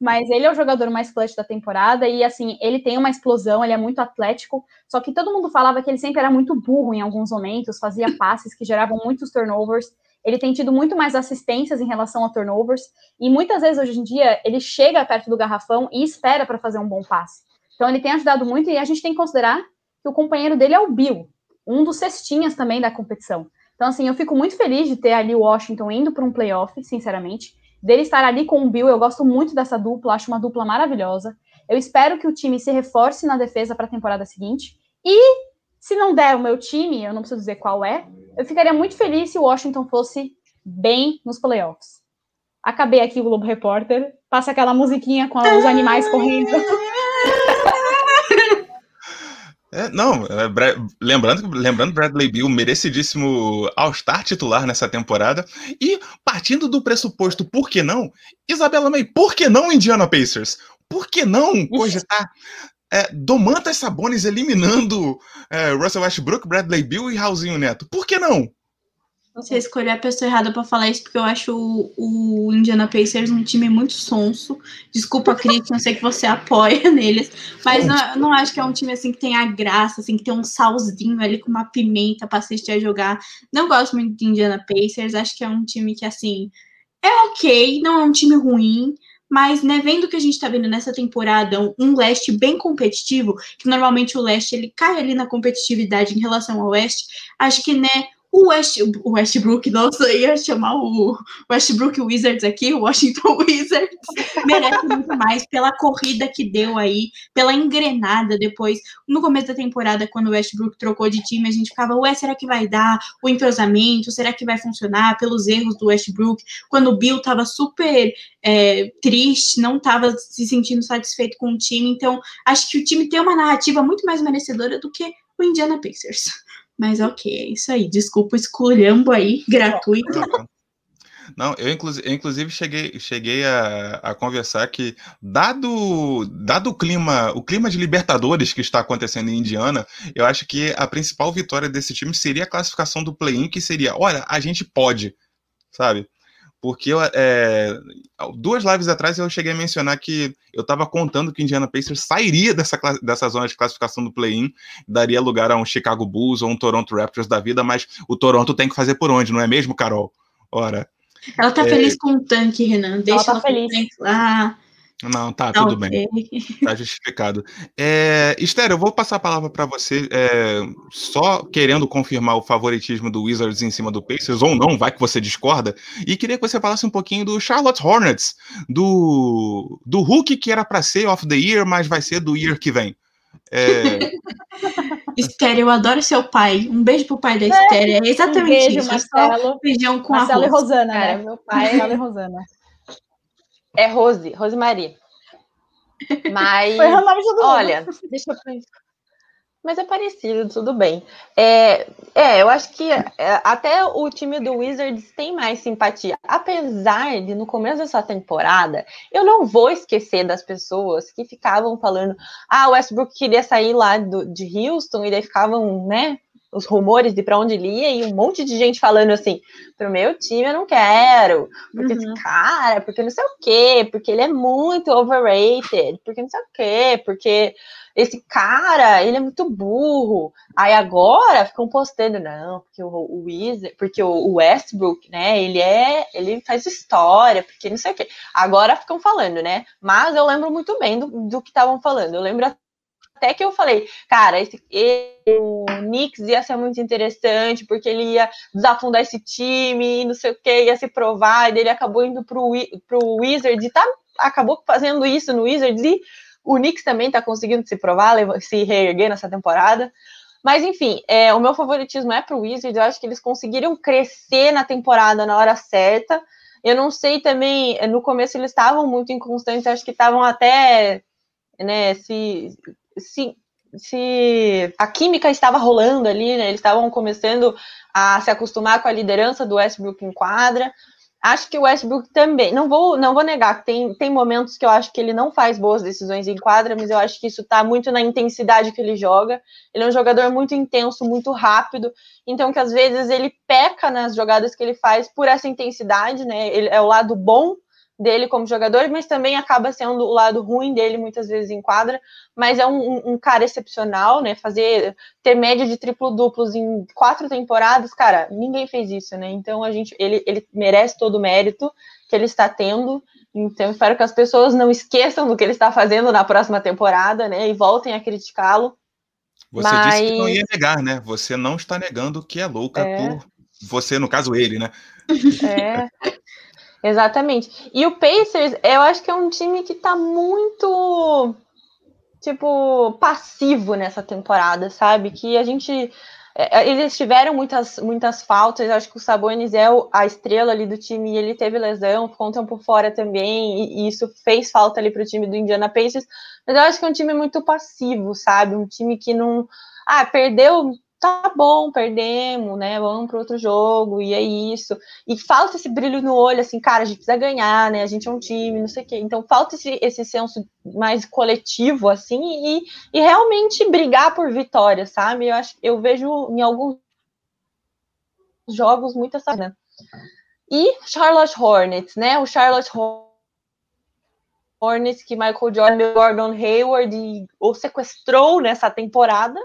mas ele é o jogador mais clutch da temporada e, assim, ele tem uma explosão, ele é muito atlético, só que todo mundo falava que ele sempre era muito burro em alguns momentos, fazia passes que geravam muitos turnovers. Ele tem tido muito mais assistências em relação a turnovers, e muitas vezes hoje em dia ele chega perto do garrafão e espera para fazer um bom passe. Então ele tem ajudado muito e a gente tem que considerar que o companheiro dele é o Bill, um dos cestinhas também da competição. Então, assim, eu fico muito feliz de ter ali o Washington indo para um playoff, sinceramente. Dele estar ali com o Bill, eu gosto muito dessa dupla, acho uma dupla maravilhosa. Eu espero que o time se reforce na defesa para a temporada seguinte. E se não der o meu time, eu não preciso dizer qual é, eu ficaria muito feliz se o Washington fosse bem nos playoffs. Acabei aqui o Globo Repórter. Passa aquela musiquinha com os animais correndo. É, não, é, Bra- lembrando, lembrando Bradley Bill, merecidíssimo All-Star titular nessa temporada. E partindo do pressuposto, por que não? Isabela May, por que não Indiana Pacers? Por que não cogitar é, Domantas Sabonis eliminando é, Russell Westbrook, Bradley Bill e Raulzinho Neto? Por que não? Você escolheu a pessoa errada pra falar isso, porque eu acho o, o Indiana Pacers um time muito sonso. Desculpa, Christian, eu sei que você apoia neles, mas não, não acho que é um time assim que tenha graça, assim, que tem um salzinho ali com uma pimenta pra assistir a jogar. Não gosto muito de Indiana Pacers, acho que é um time que, assim, é ok, não é um time ruim, mas, né, vendo o que a gente tá vendo nessa temporada, um leste bem competitivo, que normalmente o leste ele cai ali na competitividade em relação ao oeste, acho que, né, o, West, o Westbrook, nossa, ia chamar o Westbrook Wizards aqui, o Washington Wizards, merece muito mais pela corrida que deu aí, pela engrenada depois. No começo da temporada, quando o Westbrook trocou de time, a gente ficava, ué, será que vai dar o entrosamento? Será que vai funcionar pelos erros do Westbrook? Quando o Bill tava super é, triste, não tava se sentindo satisfeito com o time. Então, acho que o time tem uma narrativa muito mais merecedora do que o Indiana Pacers. Mas ok, é isso aí. Desculpa o esculhambo aí, gratuito. Não, eu, inclusive, eu inclusive cheguei, cheguei a, a, conversar que, dado, dado o clima, o clima de Libertadores que está acontecendo em Indiana, eu acho que a principal vitória desse time seria a classificação do play-in, que seria, olha, a gente pode, sabe? Porque é, duas lives atrás eu cheguei a mencionar que eu estava contando que o Indiana Pacers sairia dessa, dessa zona de classificação do play-in, daria lugar a um Chicago Bulls ou um Toronto Raptors da vida, mas o Toronto tem que fazer por onde, não é mesmo, Carol? Ora. Ela tá é... feliz com o tanque, Renan. Deixa ela, tá ela feliz. lá. Não, tá, tudo bem. Tá justificado. É, Esther, eu vou passar a palavra para você, é, só querendo confirmar o favoritismo do Wizards em cima do Pacers, ou não, vai que você discorda, e queria que você falasse um pouquinho do Charlotte Hornets, do, do Hulk que era para ser off the year, mas vai ser do year que vem. É... Esther, eu adoro seu pai. Um beijo pro pai da Esther. É exatamente um beijo, isso. Marcelo. Feijão com Marcelo arroz. e Rosana, Cara, né? meu pai. Marcelo e Rosana. É Rose, Rosemaria. Mas. Foi o nome de todo Olha, deixa eu pensar. Mas é parecido, tudo bem. É, é eu acho que é, até o time do Wizards tem mais simpatia. Apesar de, no começo dessa temporada, eu não vou esquecer das pessoas que ficavam falando: ah, o Westbrook queria sair lá do, de Houston, e daí ficavam, né, os rumores de para onde ele ia e um monte de gente falando assim: pro meu time eu não quero, porque uhum. esse cara, porque não sei o quê, porque ele é muito overrated, porque não sei o quê, porque esse cara, ele é muito burro. Aí agora ficam postando, não, porque o, o Wizard, porque o Westbrook, né, ele é, ele faz história, porque não sei o quê. Agora ficam falando, né? Mas eu lembro muito bem do, do que estavam falando. Eu lembro até que eu falei, cara, esse, o Knicks ia ser muito interessante, porque ele ia desafundar esse time, não sei o que, ia se provar, e ele acabou indo pro, pro Wizards e tá, acabou fazendo isso no Wizards, e o Knicks também tá conseguindo se provar, se reerguer nessa temporada. Mas enfim, é, o meu favoritismo é pro Wizards, eu acho que eles conseguiram crescer na temporada na hora certa. Eu não sei também, no começo eles estavam muito inconstantes, acho que estavam até né, se se, se a química estava rolando ali, né? Eles estavam começando a se acostumar com a liderança do Westbrook em quadra. Acho que o Westbrook também, não vou, não vou negar tem, tem momentos que eu acho que ele não faz boas decisões em quadra, mas eu acho que isso está muito na intensidade que ele joga. Ele é um jogador muito intenso, muito rápido, então que às vezes ele peca nas jogadas que ele faz por essa intensidade, né? Ele é o lado bom dele como jogador, mas também acaba sendo o lado ruim dele muitas vezes em quadra. Mas é um, um cara excepcional, né? Fazer ter média de triplo duplos em quatro temporadas, cara, ninguém fez isso, né? Então a gente, ele, ele merece todo o mérito que ele está tendo. Então espero que as pessoas não esqueçam do que ele está fazendo na próxima temporada, né? E voltem a criticá-lo. Você mas... disse que não ia negar, né? Você não está negando que é louca é... por você, no caso ele, né? É. Exatamente. E o Pacers, eu acho que é um time que tá muito, tipo, passivo nessa temporada, sabe? Que a gente. É, é, eles tiveram muitas, muitas faltas. Acho que o Sabonis é a estrela ali do time e ele teve lesão, ficou um tempo fora também, e, e isso fez falta ali para o time do Indiana Pacers. Mas eu acho que é um time muito passivo, sabe? Um time que não. Ah, perdeu tá bom, perdemos, né? Vamos para outro jogo, e é isso. E falta esse brilho no olho, assim, cara, a gente precisa ganhar, né? A gente é um time, não sei o quê. Então falta esse, esse senso mais coletivo, assim, e, e realmente brigar por vitória, sabe? Eu acho eu vejo em alguns jogos muita essa. Né? E Charlotte Hornets, né? O Charlotte Hornets que Michael Jordan, Gordon Hayward o sequestrou nessa temporada,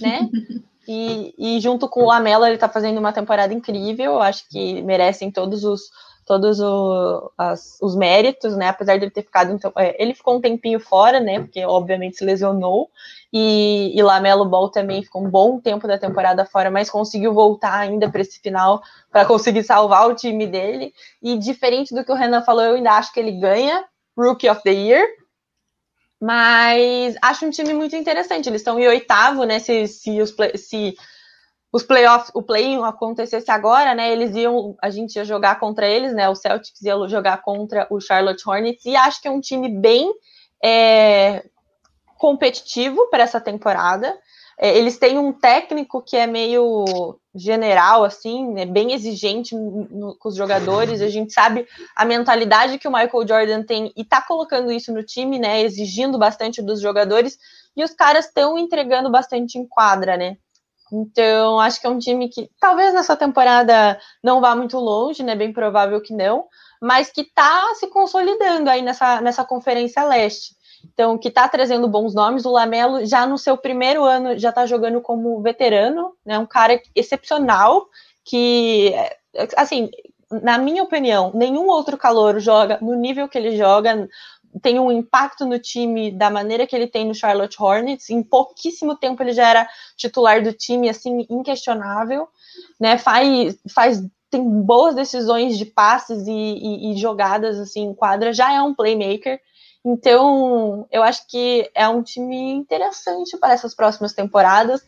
né? E, e junto com o Lamela, ele tá fazendo uma temporada incrível. Acho que merecem todos os, todos o, as, os méritos, né? Apesar de ele ter ficado, então, é, ele ficou um tempinho fora, né? Porque obviamente se lesionou. E, e Lamelo Ball também ficou um bom tempo da temporada fora, mas conseguiu voltar ainda para esse final para conseguir salvar o time dele. E diferente do que o Renan falou, eu ainda acho que ele ganha Rookie of the Year. Mas acho um time muito interessante. Eles estão em oitavo, né? Se, se os, se os playoffs, o play-in acontecesse agora, né? Eles iam, a gente ia jogar contra eles, né? O Celtics ia jogar contra o Charlotte Hornets e acho que é um time bem é, competitivo para essa temporada. É, eles têm um técnico que é meio general, assim, né, bem exigente no, com os jogadores. A gente sabe a mentalidade que o Michael Jordan tem e tá colocando isso no time, né? Exigindo bastante dos jogadores. E os caras estão entregando bastante em quadra, né? Então, acho que é um time que talvez nessa temporada não vá muito longe, né? Bem provável que não, mas que está se consolidando aí nessa, nessa Conferência Leste. Então, que está trazendo bons nomes. O Lamelo, já no seu primeiro ano, já está jogando como veterano, né? Um cara excepcional, que, assim, na minha opinião, nenhum outro calor joga no nível que ele joga, tem um impacto no time da maneira que ele tem no Charlotte Hornets. Em pouquíssimo tempo ele já era titular do time, assim, inquestionável, né? Faz, faz tem boas decisões de passes e, e, e jogadas assim em quadra, já é um playmaker. Então, eu acho que é um time interessante para essas próximas temporadas.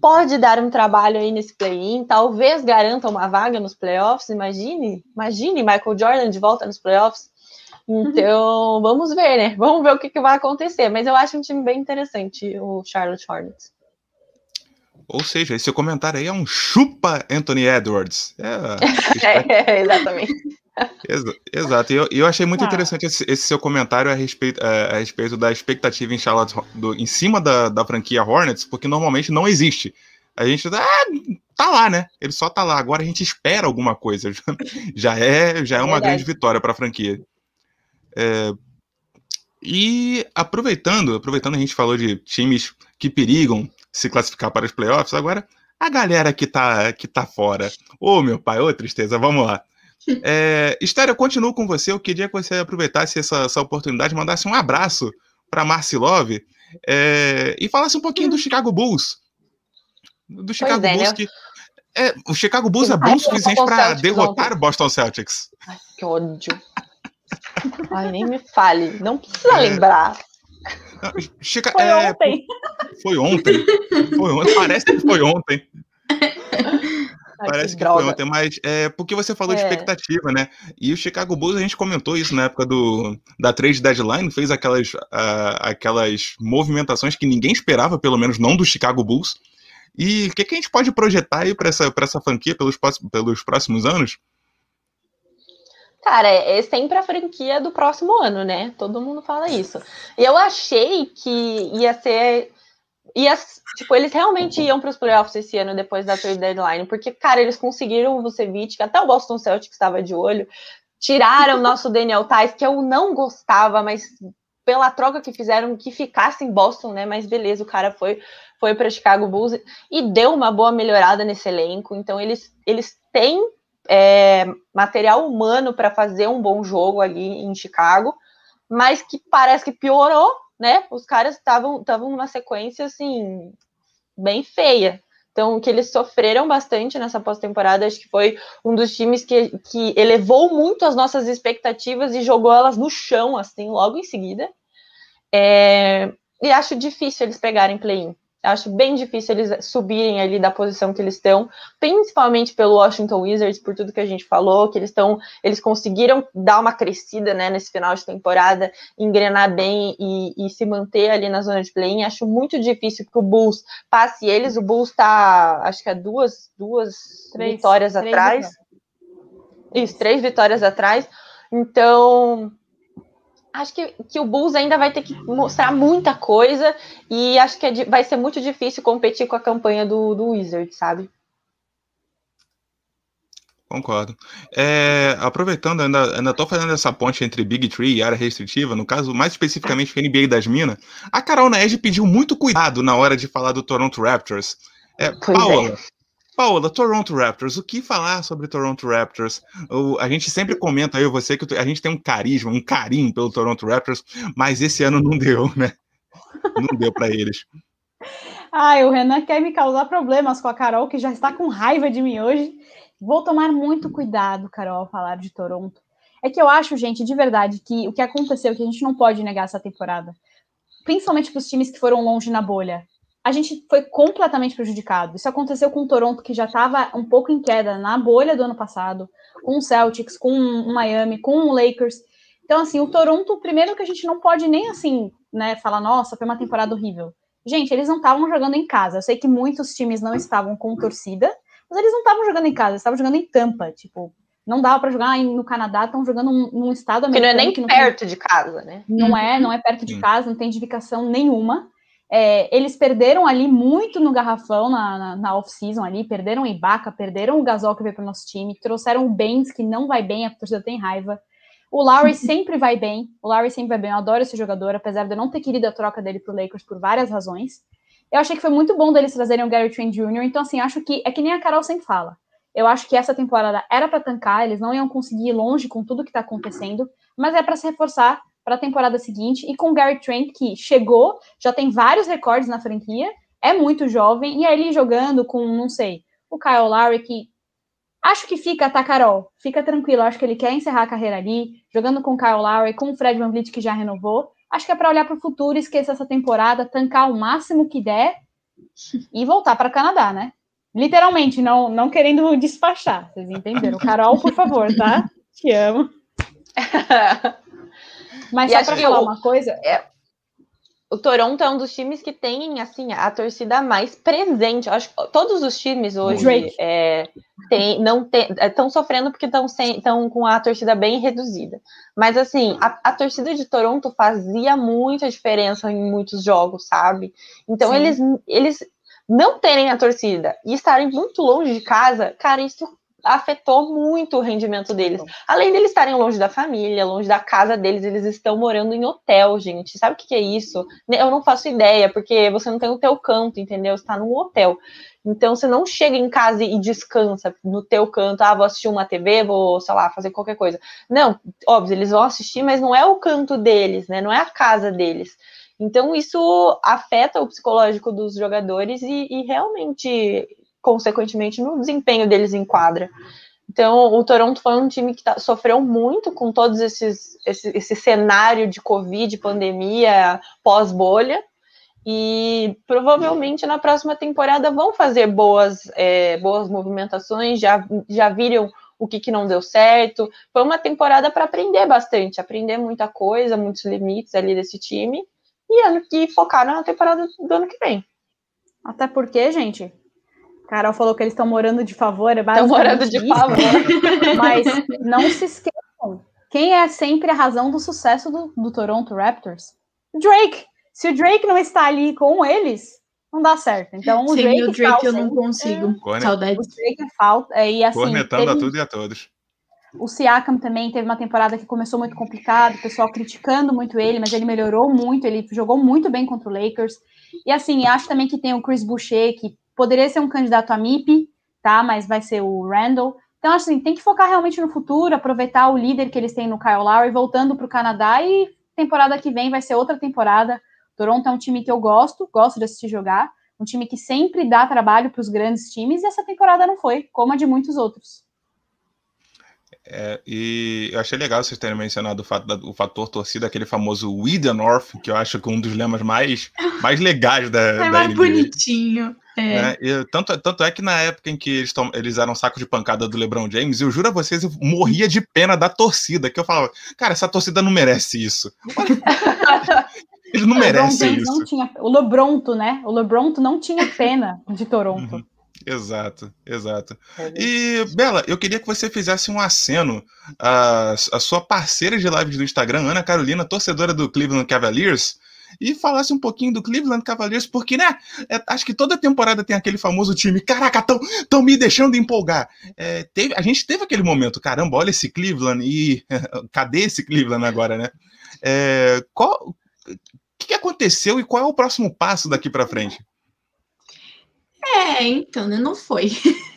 Pode dar um trabalho aí nesse play-in, talvez garanta uma vaga nos playoffs. Imagine, imagine Michael Jordan de volta nos playoffs. Então, vamos ver, né? Vamos ver o que, que, vai acontecer. Mas eu acho um time bem interessante, o Charlotte Hornets. Ou seja, esse comentário aí é um chupa Anthony Edwards. É, é exatamente. Exato, e eu, eu, achei muito ah. interessante esse, esse, seu comentário a respeito, a, a respeito da expectativa em Charlotte, do, em cima da, da franquia Hornets, porque normalmente não existe. A gente ah, tá lá, né? Ele só tá lá. Agora a gente espera alguma coisa. Já é, já é uma grande vitória para a franquia. É, e aproveitando, aproveitando a gente falou de times que perigam se classificar para os playoffs, agora a galera que tá, que tá fora. Ô, oh, meu pai, ô, oh, tristeza, vamos lá. É, Estéreo, eu continuo com você. Eu queria que você aproveitasse essa, essa oportunidade, mandasse um abraço para Marcilov é, e falasse um pouquinho do Chicago Bulls. Do Chicago é, Bulls né? que. É, o Chicago Bulls é bom o suficiente para derrotar o Boston Celtics. Ai, que ódio. Ai, nem me fale. Não precisa é... lembrar. Chica... Foi é... ontem. Foi ontem. Foi ontem. Parece que foi ontem. Parece que, foi ontem, mas é porque você falou é. de expectativa, né? E o Chicago Bulls, a gente comentou isso na época do, da trade deadline, fez aquelas, uh, aquelas movimentações que ninguém esperava, pelo menos não do Chicago Bulls. E o que, que a gente pode projetar aí para essa, essa franquia pelos, pelos próximos anos? Cara, é, é sempre a franquia do próximo ano, né? Todo mundo fala isso. Eu achei que ia ser. Ia, tipo, eles realmente iam para os playoffs esse ano depois da trade deadline, porque, cara, eles conseguiram o Vucevic, até o Boston Celtics estava de olho, tiraram o nosso Daniel Tais, que eu não gostava, mas pela troca que fizeram, que ficasse em Boston, né? Mas beleza, o cara foi foi para Chicago Bulls e deu uma boa melhorada nesse elenco. Então eles eles têm é, material humano para fazer um bom jogo ali em Chicago, mas que parece que piorou, né? Os caras estavam estavam numa sequência assim bem feia. Então, que eles sofreram bastante nessa pós-temporada, acho que foi um dos times que, que elevou muito as nossas expectativas e jogou elas no chão, assim, logo em seguida. É, e acho difícil eles pegarem play-in. Acho bem difícil eles subirem ali da posição que eles estão, principalmente pelo Washington Wizards, por tudo que a gente falou, que eles estão, eles conseguiram dar uma crescida, né, nesse final de temporada, engrenar bem e, e se manter ali na zona de play-in. Acho muito difícil que o Bulls passe eles. O Bulls está, acho que é duas, duas três, vitórias três atrás. Isso, três vitórias atrás. Então, acho que, que o Bulls ainda vai ter que mostrar muita coisa e acho que é, vai ser muito difícil competir com a campanha do, do Wizard, sabe? Concordo. É, aproveitando, ainda, ainda tô fazendo essa ponte entre Big Tree e área restritiva, no caso, mais especificamente o NBA das Minas, a Carol Naed pediu muito cuidado na hora de falar do Toronto Raptors. É, Paola, é. Paola, Toronto Raptors, o que falar sobre Toronto Raptors? O, a gente sempre comenta aí, você, que a gente tem um carisma, um carinho pelo Toronto Raptors, mas esse ano não deu, né? Não deu para eles. Ai, o Renan quer me causar problemas com a Carol, que já está com raiva de mim hoje. Vou tomar muito cuidado, Carol, ao falar de Toronto. É que eu acho, gente, de verdade, que o que aconteceu, que a gente não pode negar essa temporada, principalmente para os times que foram longe na bolha, a gente foi completamente prejudicado. Isso aconteceu com o Toronto, que já estava um pouco em queda na bolha do ano passado, com o Celtics, com o Miami, com o Lakers. Então, assim, o Toronto, primeiro que a gente não pode nem assim, né, falar, nossa, foi uma temporada horrível. Gente, eles não estavam jogando em casa. Eu sei que muitos times não estavam com torcida, mas eles não estavam jogando em casa, eles estavam jogando em Tampa. Tipo, não dava para jogar no Canadá, estão jogando num, estado americano. Que não é nem que perto tem... de casa, né? Não é, não é perto de casa, não tem indicação nenhuma. É, eles perderam ali muito no garrafão na, na, na off-season ali, perderam o Ibaka, perderam o Gasol que veio para o nosso time, trouxeram o Benz, que não vai bem, a torcida tem raiva. O Lowry sempre vai bem, o Lowry sempre vai bem, eu adoro esse jogador, apesar de eu não ter querido a troca dele pro Lakers por várias razões. Eu achei que foi muito bom deles trazerem o Gary Trent Jr., então assim, acho que, é que nem a Carol sempre fala, eu acho que essa temporada era para tancar, eles não iam conseguir ir longe com tudo que está acontecendo, mas é para se reforçar para a temporada seguinte. E com o Gary Trent, que chegou, já tem vários recordes na franquia, é muito jovem, e aí jogando com, não sei, o Kyle Lowry, que acho que fica, tá, Carol? Fica tranquilo, acho que ele quer encerrar a carreira ali, jogando com o Kyle Lowry, com o Fred Van Vliet, que já renovou. Acho que é para olhar para o futuro, esquecer essa temporada, tancar o máximo que der e voltar para o Canadá, né? Literalmente, não, não querendo despachar, vocês entenderam? Carol, por favor, tá? Te amo. Mas e só pra falar uma coisa. É, o Toronto é um dos times que tem assim a torcida mais presente. Eu acho que todos os times hoje é, tem, não estão é, sofrendo porque estão com a torcida bem reduzida. Mas assim, a, a, torcida de Toronto fazia muita diferença em muitos jogos, sabe? Então eles, eles não terem a torcida e estarem muito longe de casa, cara, isso afetou muito o rendimento deles. Além deles estarem longe da família, longe da casa deles, eles estão morando em hotel, gente. Sabe o que, é isso? Eu não faço ideia, porque você não tem o teu canto, entendeu? Você está num hotel. Então você não chega em casa e descansa no teu canto, ah, vou assistir uma TV, vou, sei lá, fazer qualquer coisa. Não, óbvio, eles vão assistir, mas não é o canto deles, né? Não é a casa deles. Então isso afeta o psicológico dos jogadores e, e realmente consequentemente, no desempenho deles em quadra. Então, o Toronto foi um time que tá, sofreu muito com todos esses esse, esse cenário de Covid, pandemia, pós-bolha, e provavelmente na próxima temporada vão fazer boas, é, boas movimentações, já, já viram o que, que não deu certo. Foi uma temporada para aprender bastante, aprender muita coisa, muitos limites ali desse time, e, ano, que focaram na temporada do ano que vem. Até porque, gente, Carol falou que eles estão morando de favor, é Estão morando de favor. Mas não se esqueçam, quem é sempre a razão do sucesso do, do Toronto Raptors? Drake. Se o Drake não está ali com eles, não dá certo. Então, o Sem Drake, o Drake eu não consigo. É, Saudades. O Drake é falta. É, e, assim, Cornetando teve, a tudo e a todos. O Siakam também teve uma temporada que começou muito complicado, o pessoal criticando muito ele, mas ele melhorou muito, ele jogou muito bem contra o Lakers. E assim, acho também que tem o Chris Boucher, que Poderia ser um candidato a MIP, tá? Mas vai ser o Randall. Então, assim, tem que focar realmente no futuro, aproveitar o líder que eles têm no Kyle Lowry, voltando para o Canadá e temporada que vem vai ser outra temporada. Toronto é um time que eu gosto, gosto de assistir jogar, um time que sempre dá trabalho para os grandes times e essa temporada não foi, como a de muitos outros. É, e eu achei legal vocês terem mencionado o, fato da, o fator torcida, aquele famoso We the North, que eu acho que é um dos lemas mais, mais legais da, é da mais NBA. bonitinho. É. Né? E, tanto, tanto é que na época em que eles, tom, eles eram saco de pancada do LeBron James, eu juro a vocês, eu morria de pena da torcida, que eu falava, cara, essa torcida não merece isso. eles não merecem isso. Não tinha, o LeBronto, né? O LeBronto não tinha pena de Toronto. Uhum. Exato, exato. É e, Bela, eu queria que você fizesse um aceno à, à sua parceira de lives do Instagram, Ana Carolina, torcedora do Cleveland Cavaliers, e falasse um pouquinho do Cleveland Cavaliers, porque, né, é, acho que toda temporada tem aquele famoso time, caraca, tão, tão me deixando empolgar. É, teve, a gente teve aquele momento, caramba, olha esse Cleveland e cadê esse Cleveland agora, né? É, qual, o que aconteceu e qual é o próximo passo daqui para frente? É, então, né? Não foi.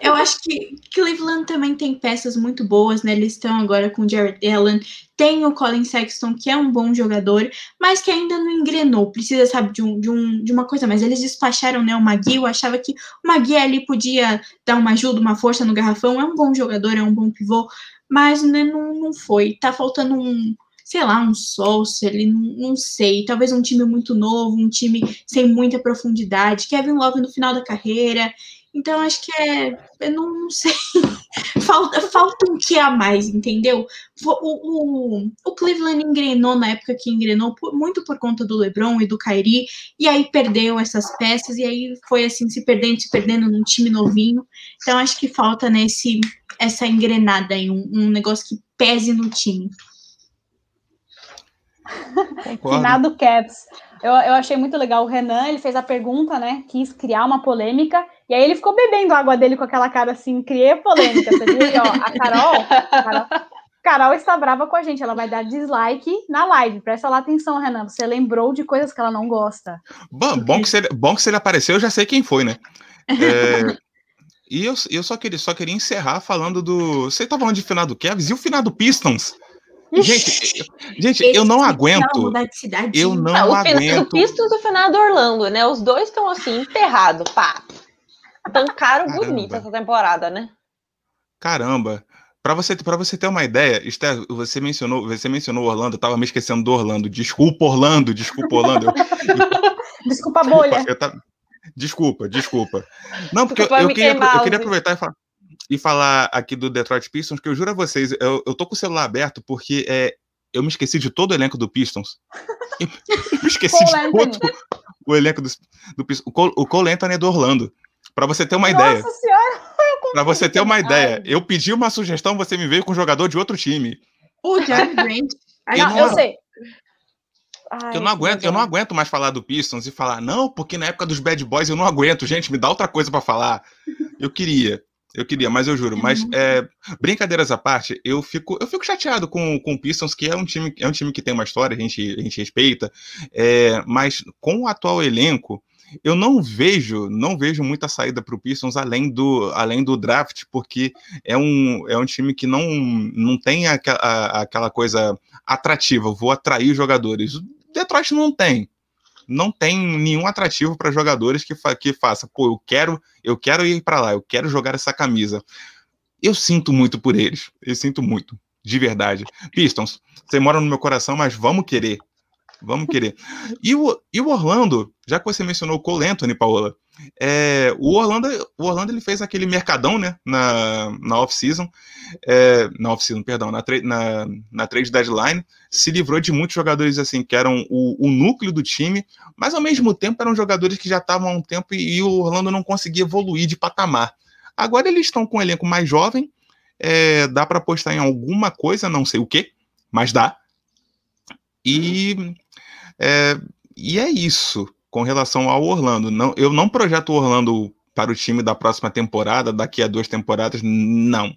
Eu acho que Cleveland também tem peças muito boas, né? Eles estão agora com o Jared Allen, tem o Colin Sexton, que é um bom jogador, mas que ainda não engrenou. Precisa, sabe, de, um, de, um, de uma coisa mais. Eles despacharam, né, o Magui. Eu achava que o Magui ali podia dar uma ajuda, uma força no garrafão. É um bom jogador, é um bom pivô, mas né, não, não foi. Tá faltando um, sei lá, um Solskjaer, ele não, não, sei, talvez um time muito novo, um time sem muita profundidade, Kevin Love no final da carreira, então, acho que é. Eu não sei. falta, falta um que a mais, entendeu? O, o, o Cleveland engrenou na época que engrenou, por, muito por conta do LeBron e do Kyrie, e aí perdeu essas peças, e aí foi assim, se perdendo, se perdendo num time novinho. Então, acho que falta nesse, essa engrenada aí, um, um negócio que pese no time. Finado Caps. Eu, eu achei muito legal. O Renan, ele fez a pergunta, né? Quis criar uma polêmica. E aí ele ficou bebendo água dele com aquela cara assim, criei polêmica. Você viu? E, ó, a Carol, a Carol, Carol está brava com a gente. Ela vai dar dislike na live. Presta lá atenção, Renan. Você lembrou de coisas que ela não gosta. Bom, bom, que, se ele, bom que se ele apareceu, eu já sei quem foi, né? É, e eu, eu só, queria, só queria encerrar falando do. Você tá falando de final do Kevs e o final do Pistons? Gente, gente eu não aguento. Eu não ah, o aguento. O Pistons e o final do Orlando, né? Os dois estão assim, enterrados, pá. Tancaram bonito essa temporada, né? Caramba. Para você, pra você ter uma ideia, Esther, você mencionou, você mencionou Orlando, eu tava me esquecendo do Orlando. Desculpa, Orlando, desculpa, Orlando. desculpa, bolha. Tava... Desculpa, desculpa. Não, porque eu, eu, queria, eu queria aproveitar e falar e falar aqui do Detroit Pistons, que eu juro a vocês, eu, eu tô com o celular aberto porque é, eu me esqueci de todo o elenco do Pistons. Eu, me esqueci de todo o elenco do, do Pistons. O Cole, o Cole Anthony é do Orlando. Para você ter uma Nossa ideia. Senhora! Para você ter uma ideia, eu pedi uma sugestão, você me veio com um jogador de outro time. O Jerry Grant. eu, não, eu sei. Ai, eu não aguento, eu não aguento mais falar do Pistons e falar, não, porque na época dos Bad Boys eu não aguento, gente, me dá outra coisa para falar. Eu queria. Eu queria, mas eu juro. Mas é, brincadeiras à parte, eu fico, eu fico chateado com, com o Pistons, que é um time, é um time que tem uma história, a gente, a gente respeita. É, mas com o atual elenco, eu não vejo, não vejo muita saída para o Pistons além do, além do draft, porque é um, é um time que não, não tem aquela, aquela coisa atrativa. Vou atrair jogadores. Detroit não tem não tem nenhum atrativo para jogadores que, fa que faça, pô, eu quero, eu quero ir para lá, eu quero jogar essa camisa. Eu sinto muito por eles, eu sinto muito, de verdade. Pistons, você mora no meu coração, mas vamos querer, vamos querer. E o, e o Orlando, já que você mencionou o Cole Anthony, Paola, é, o Orlando, o Orlando ele fez aquele mercadão, né, na, na off-season, é, na off-season, perdão, na, na, na trade deadline, se livrou de muitos jogadores assim que eram o, o, núcleo do time, mas ao mesmo tempo eram jogadores que já estavam há um tempo e, e o Orlando não conseguia evoluir de patamar. Agora eles estão com um elenco mais jovem, é, dá para apostar em alguma coisa, não sei o que, mas dá. E é, e é isso com relação ao Orlando. Não, eu não projeto o Orlando para o time da próxima temporada, daqui a duas temporadas, não.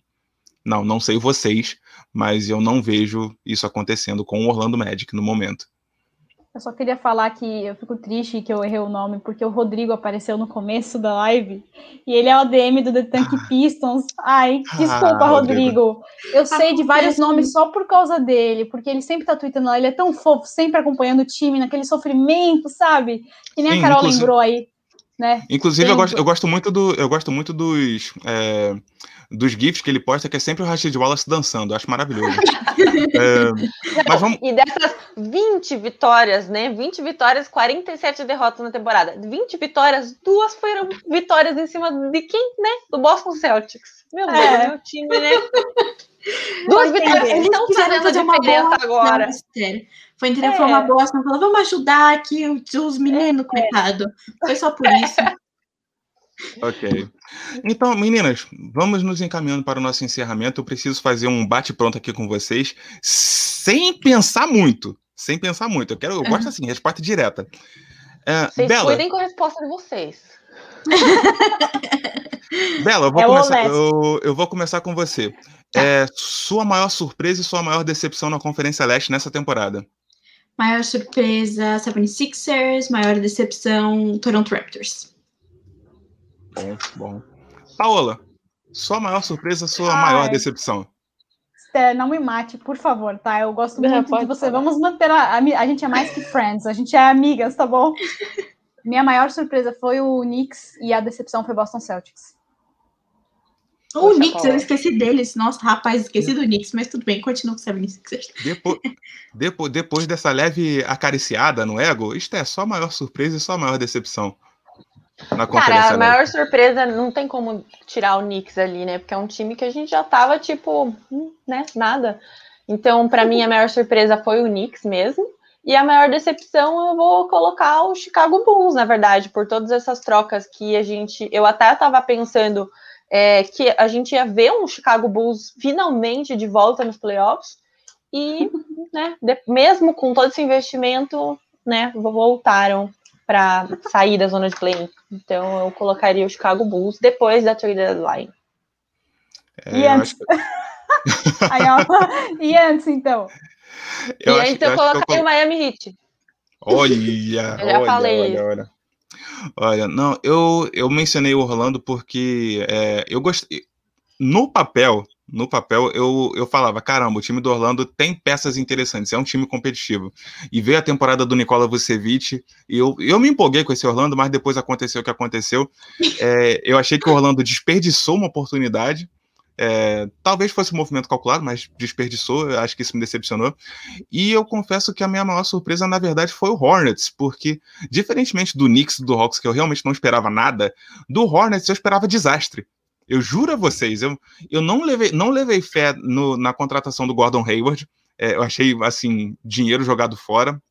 Não, não sei vocês, mas eu não vejo isso acontecendo com o Orlando Magic no momento. Eu só queria falar que eu fico triste que eu errei o nome, porque o Rodrigo apareceu no começo da live e ele é o DM do The Tank ah. Pistons. Ai, desculpa, ah, Rodrigo. Rodrigo. Eu sei de vários nomes só por causa dele, porque ele sempre tá tweetando lá, ele é tão fofo, sempre acompanhando o time naquele sofrimento, sabe? Que nem Sim, a Carol lembrou aí. Né? Inclusive, eu gosto, eu gosto, muito do, eu gosto muito dos. É dos GIFs que ele posta, que é sempre o Rashid Wallace dançando. Eu acho maravilhoso. é, mas vamos... E dessas 20 vitórias, né? 20 vitórias, 47 derrotas na temporada. 20 vitórias, duas foram vitórias em cima de quem, né? Do Boston Celtics. Meu Deus, é. meu time, né? Duas vitórias eles estão fazendo fazer uma boa agora. Não, foi entender é. foi uma bosta, falou, vamos ajudar aqui os meninos, é. coitado. Foi só por isso. Ok. Então, meninas, vamos nos encaminhando para o nosso encerramento. Eu preciso fazer um bate-pronto aqui com vocês, sem pensar muito. Sem pensar muito. Eu quero, eu gosto assim, resposta direta. É, vocês Bela, cuidem com a resposta de vocês. Bela, eu vou, é começar, eu, eu, vou começar com você. Tá. É, sua maior surpresa e sua maior decepção na Conferência Leste nessa temporada? Maior surpresa, 76ers. Maior decepção, Toronto Raptors. Bom, bom. Paola, sua maior surpresa, sua Ai. maior decepção? Esther, não me mate, por favor, tá? Eu gosto Não, muito de você. falar. Vamos manter a, a, a gente é mais que friends, a gente é amigas, tá bom? Minha maior surpresa foi o Knicks e a decepção foi Boston Celtics. O Poxa, Knicks, eu esqueci deles. Nossa, rapaz, esqueci do Knicks, mas tudo bem, continua com o 76ers. Depois, depois, depois dessa leve acariciada no ego, isto é só maior surpresa e só maior decepção na conferência. Cara, a maior surpresa não tem como tirar o Knicks ali, né? Porque é um time que a gente já tava, tipo, hum, né? Nada. Então, pra mim, a maior surpresa foi o Knicks mesmo. E a maior decepção eu vou colocar o Chicago Bulls, na verdade, por todas essas trocas que a gente. Eu até tava pensando é, que a gente ia ver um Chicago Bulls finalmente de volta nos playoffs. E, né, de- mesmo com todo esse investimento, né, voltaram para sair da zona de play. Então eu colocaria o Chicago Bulls depois da trade deadline. É, E antes? que- e antes, então? eu e acho- antes eu eu que eu colocaria o Miami Heat. Olha, Eu já olha, falei olha, isso. olha. Olha, não, eu, eu mencionei o Orlando porque é, eu gostei. No papel, no papel, eu, eu falava, caramba, o time do Orlando tem peças interessantes, é um time competitivo. E veio a temporada do Nikola Vucevic, e eu, eu me empolguei com esse Orlando, mas depois aconteceu o que aconteceu. É, eu achei que o Orlando desperdiçou uma oportunidade. É, talvez fosse um movimento calculado, mas desperdiçou, acho que isso me decepcionou. E eu confesso que a minha maior surpresa, na verdade, foi o Hornets, porque, diferentemente do Knicks e do Hawks, que eu realmente não esperava nada, do Hornets eu esperava desastre. Eu juro a vocês, eu, eu não, levei, não levei fé no- na contratação do Gordon Hayward. É, eu achei, assim, dinheiro jogado fora.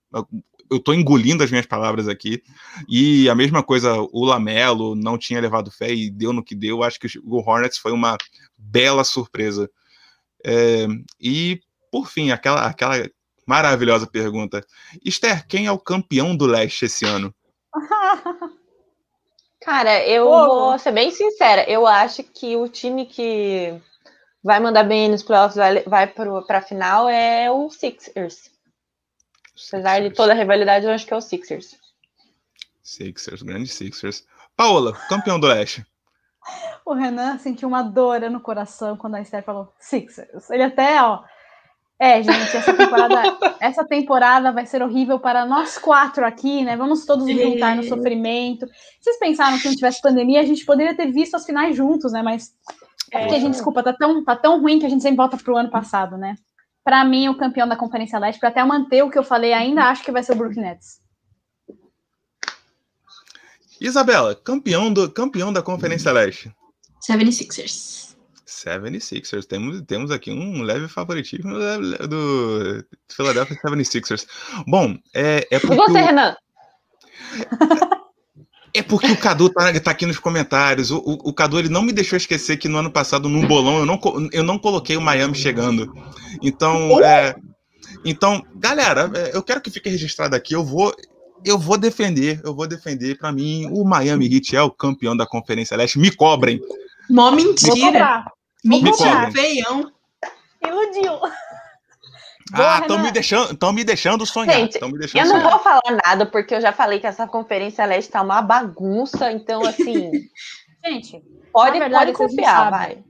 Eu, tô engolindo as minhas palavras aqui. E a mesma coisa, o Lamelo não tinha levado fé e deu no que deu. Acho que o Hornets foi uma bela surpresa. É, e, por fim, aquela, aquela maravilhosa pergunta. Esther, quem é o campeão do leste esse ano? Cara, eu Ô. vou ser bem sincera. Eu acho que o time que vai mandar bem nos playoffs, vai, vai pro, pra final, é o Sixers. Apesar de toda a rivalidade, eu acho que é o Sixers. Sixers, grande Sixers. Paola, campeão do leste. O Renan sentiu uma dor no coração quando a Esther falou Sixers. Ele até, ó. É, gente, essa temporada, essa temporada vai ser horrível para nós quatro aqui, né? Vamos todos nos juntar no sofrimento. Vocês pensaram que não tivesse pandemia, a gente poderia ter visto as finais juntos, né? Mas é porque a gente, desculpa, tá tão, tá tão ruim que a gente sempre volta pro ano passado, né? Para mim, o campeão da Conferência Leste, para até manter o que eu falei, ainda acho que vai ser o Brooklyn Nets. Isabela, campeão, do, campeão da Conferência Leste. 76ers. 76ers. Temos, temos aqui um leve favoritismo do, Philadelphia 76ers. Bom, é, é E porque, você, o, Renan? é porque o Cadu tá, tá aqui nos comentários. O, o, o Cadu ele não me deixou esquecer que no ano passado, num bolão, eu não, eu não coloquei o Miami chegando. Então, é, então galera, é, eu quero que fique registrado aqui. Eu vou. Eu vou defender, eu vou defender. Para mim, o Miami Heat é o campeão da Conferência Leste. Me cobrem. Mó mentira. Mentira, feião. Iludiu. Ah, estão me deixando, tão me deixando sonhar. Gente, me deixando Eu não sonhar. vou falar nada, porque eu já falei que essa Conferência Leste tá uma bagunça, então, assim, Gente, pode, verdade, pode confiar, vai.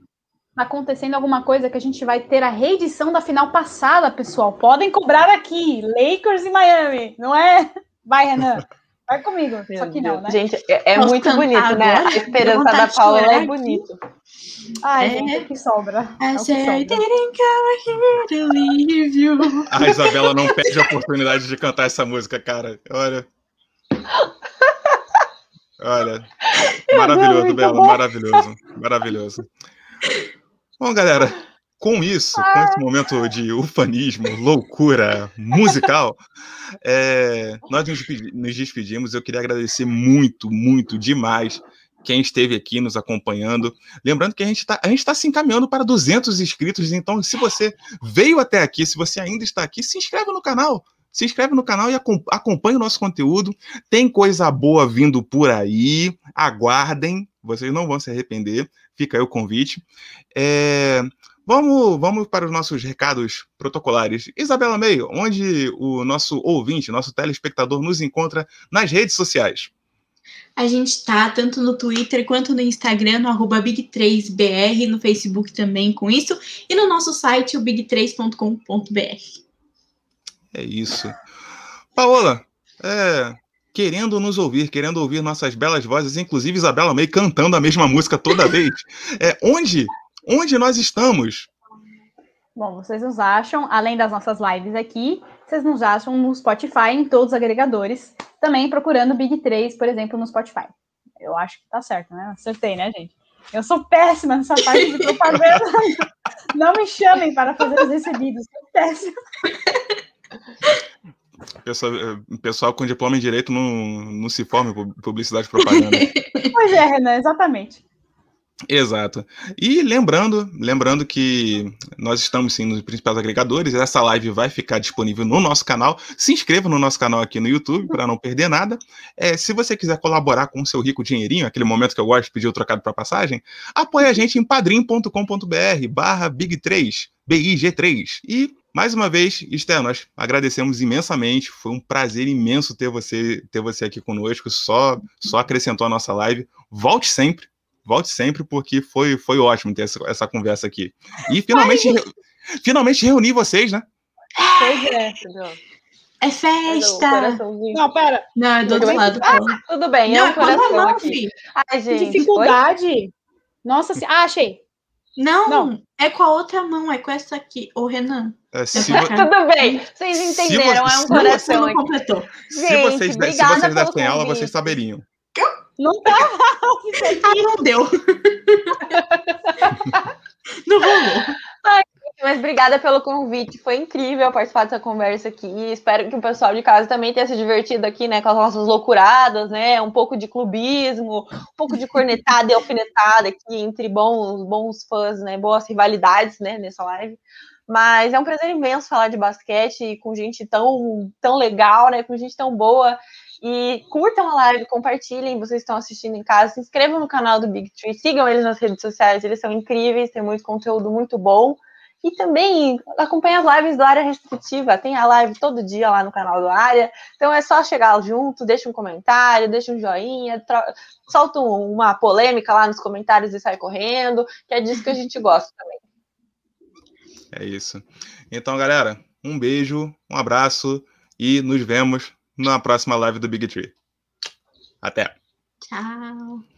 tá acontecendo alguma coisa que a gente vai ter a reedição da final passada, pessoal. Podem cobrar aqui. Lakers e Miami, não é? Vai, Renan. Vai comigo. Só que não, né? Gente, é, é muito bonito, né? A esperança da Paula é. Ai, bonito. Ah, É. gente, o que sobra. É I que said I sobra. didn't come here to leave you. A Isabela não perde a oportunidade de cantar essa música, cara. Olha. Olha. Maravilhoso, muito Bela. Maravilhoso. Maravilhoso. Bom, galera, com isso, com esse momento de ufanismo, loucura musical, é, nós nos nos despedimos. Eu queria agradecer muito, muito demais quem esteve aqui nos acompanhando. Lembrando que a gente está tá se encaminhando para 200 inscritos, então se você veio até aqui, se você ainda está aqui, se inscreve no canal. Se inscreve no canal e acom- acompanhe o nosso conteúdo. Tem coisa boa vindo por aí. Aguardem, vocês não vão se arrepender. Fica aí o convite. É, Vamos, vamos para os nossos recados protocolares. Isabela Meio, onde o nosso ouvinte, nosso telespectador nos encontra nas redes sociais. A gente tá tanto no Twitter quanto no Instagram, no arroba Big3BR, no Facebook também com isso, e no nosso site, o big3.com.br. É isso. Paola, é, querendo nos ouvir, querendo ouvir nossas belas vozes, inclusive Isabela May cantando a mesma música toda vez, é, onde, onde nós estamos? Bom, vocês nos acham, além das nossas lives aqui, vocês nos acham no Spotify, em todos os agregadores, também procurando Big 3, por exemplo, no Spotify. Eu acho que tá certo, né? Acertei, né, gente? Eu sou péssima nessa parte de propaganda. Não me chamem para fazer os recebidos. Sou péssima. Pessoal, eh, pessoal com diploma em direito não, não se forma em publicidade e propaganda. Pois é, Renan, exatamente. Exato. E lembrando, lembrando que nós estamos sim nos principais agregadores, essa live vai ficar disponível no nosso canal. Se inscreva no nosso canal aqui no YouTube para não perder nada. É, se você quiser colaborar com o seu rico dinheirinho, aquele momento que eu gosto de pedir o trocado para passagem, apoie a gente em padrim.com.br barra Big3, BIG3. E mais uma vez, Esther, nós agradecemos imensamente. Foi um prazer imenso ter você, ter você aqui conosco. Só, só acrescentou a nossa live. Volte sempre volte sempre, porque foi, foi ótimo ter essa, essa conversa aqui. E finalmente, re, finalmente reunir vocês, né? Pois é, entendeu? É festa! Não, pera. Não, é do outro lado. Ah, tudo bem, Não, é um é com a coração mão, aqui. filho. Ai, gente. Dificuldade. Nossa, se... ah, achei. Não, Não. é com a outra mão, é com essa aqui. Ô, Renan. É, se, vo-. Tudo bem, vocês entenderam, você- é um se Não, você coração não completou. se Gente, vocês, de- se vocês dessem aula, vocês saberiam. Não tá. Aí não deu. não rolou. Mas obrigada pelo convite, foi incrível participar dessa conversa aqui. Espero que o pessoal de casa também tenha se divertido aqui, né, com as nossas loucuradas, né, um pouco de clubismo, um pouco de cornetada e alfinetada aqui entre bons, bons fãs, né, boas rivalidades, né, nessa live. Mas é um prazer imenso falar de basquete com gente tão, tão legal, né, com gente tão boa. E curtam a live, compartilhem, vocês estão assistindo em casa, se inscrevam no canal do Big Tree, sigam eles nas redes sociais, eles são incríveis, tem muito conteúdo muito bom. E também acompanhe as lives do Área Restritiva. Tem a live todo dia lá no canal do Área. Então é só chegar junto, deixa um comentário, deixa um joinha, solta um- uma polêmica lá nos comentários e sai correndo, que é disso que a gente gosta também. É isso. Então, galera, um beijo, um abraço e nos vemos na próxima live do Big Tree. Até! Tchau.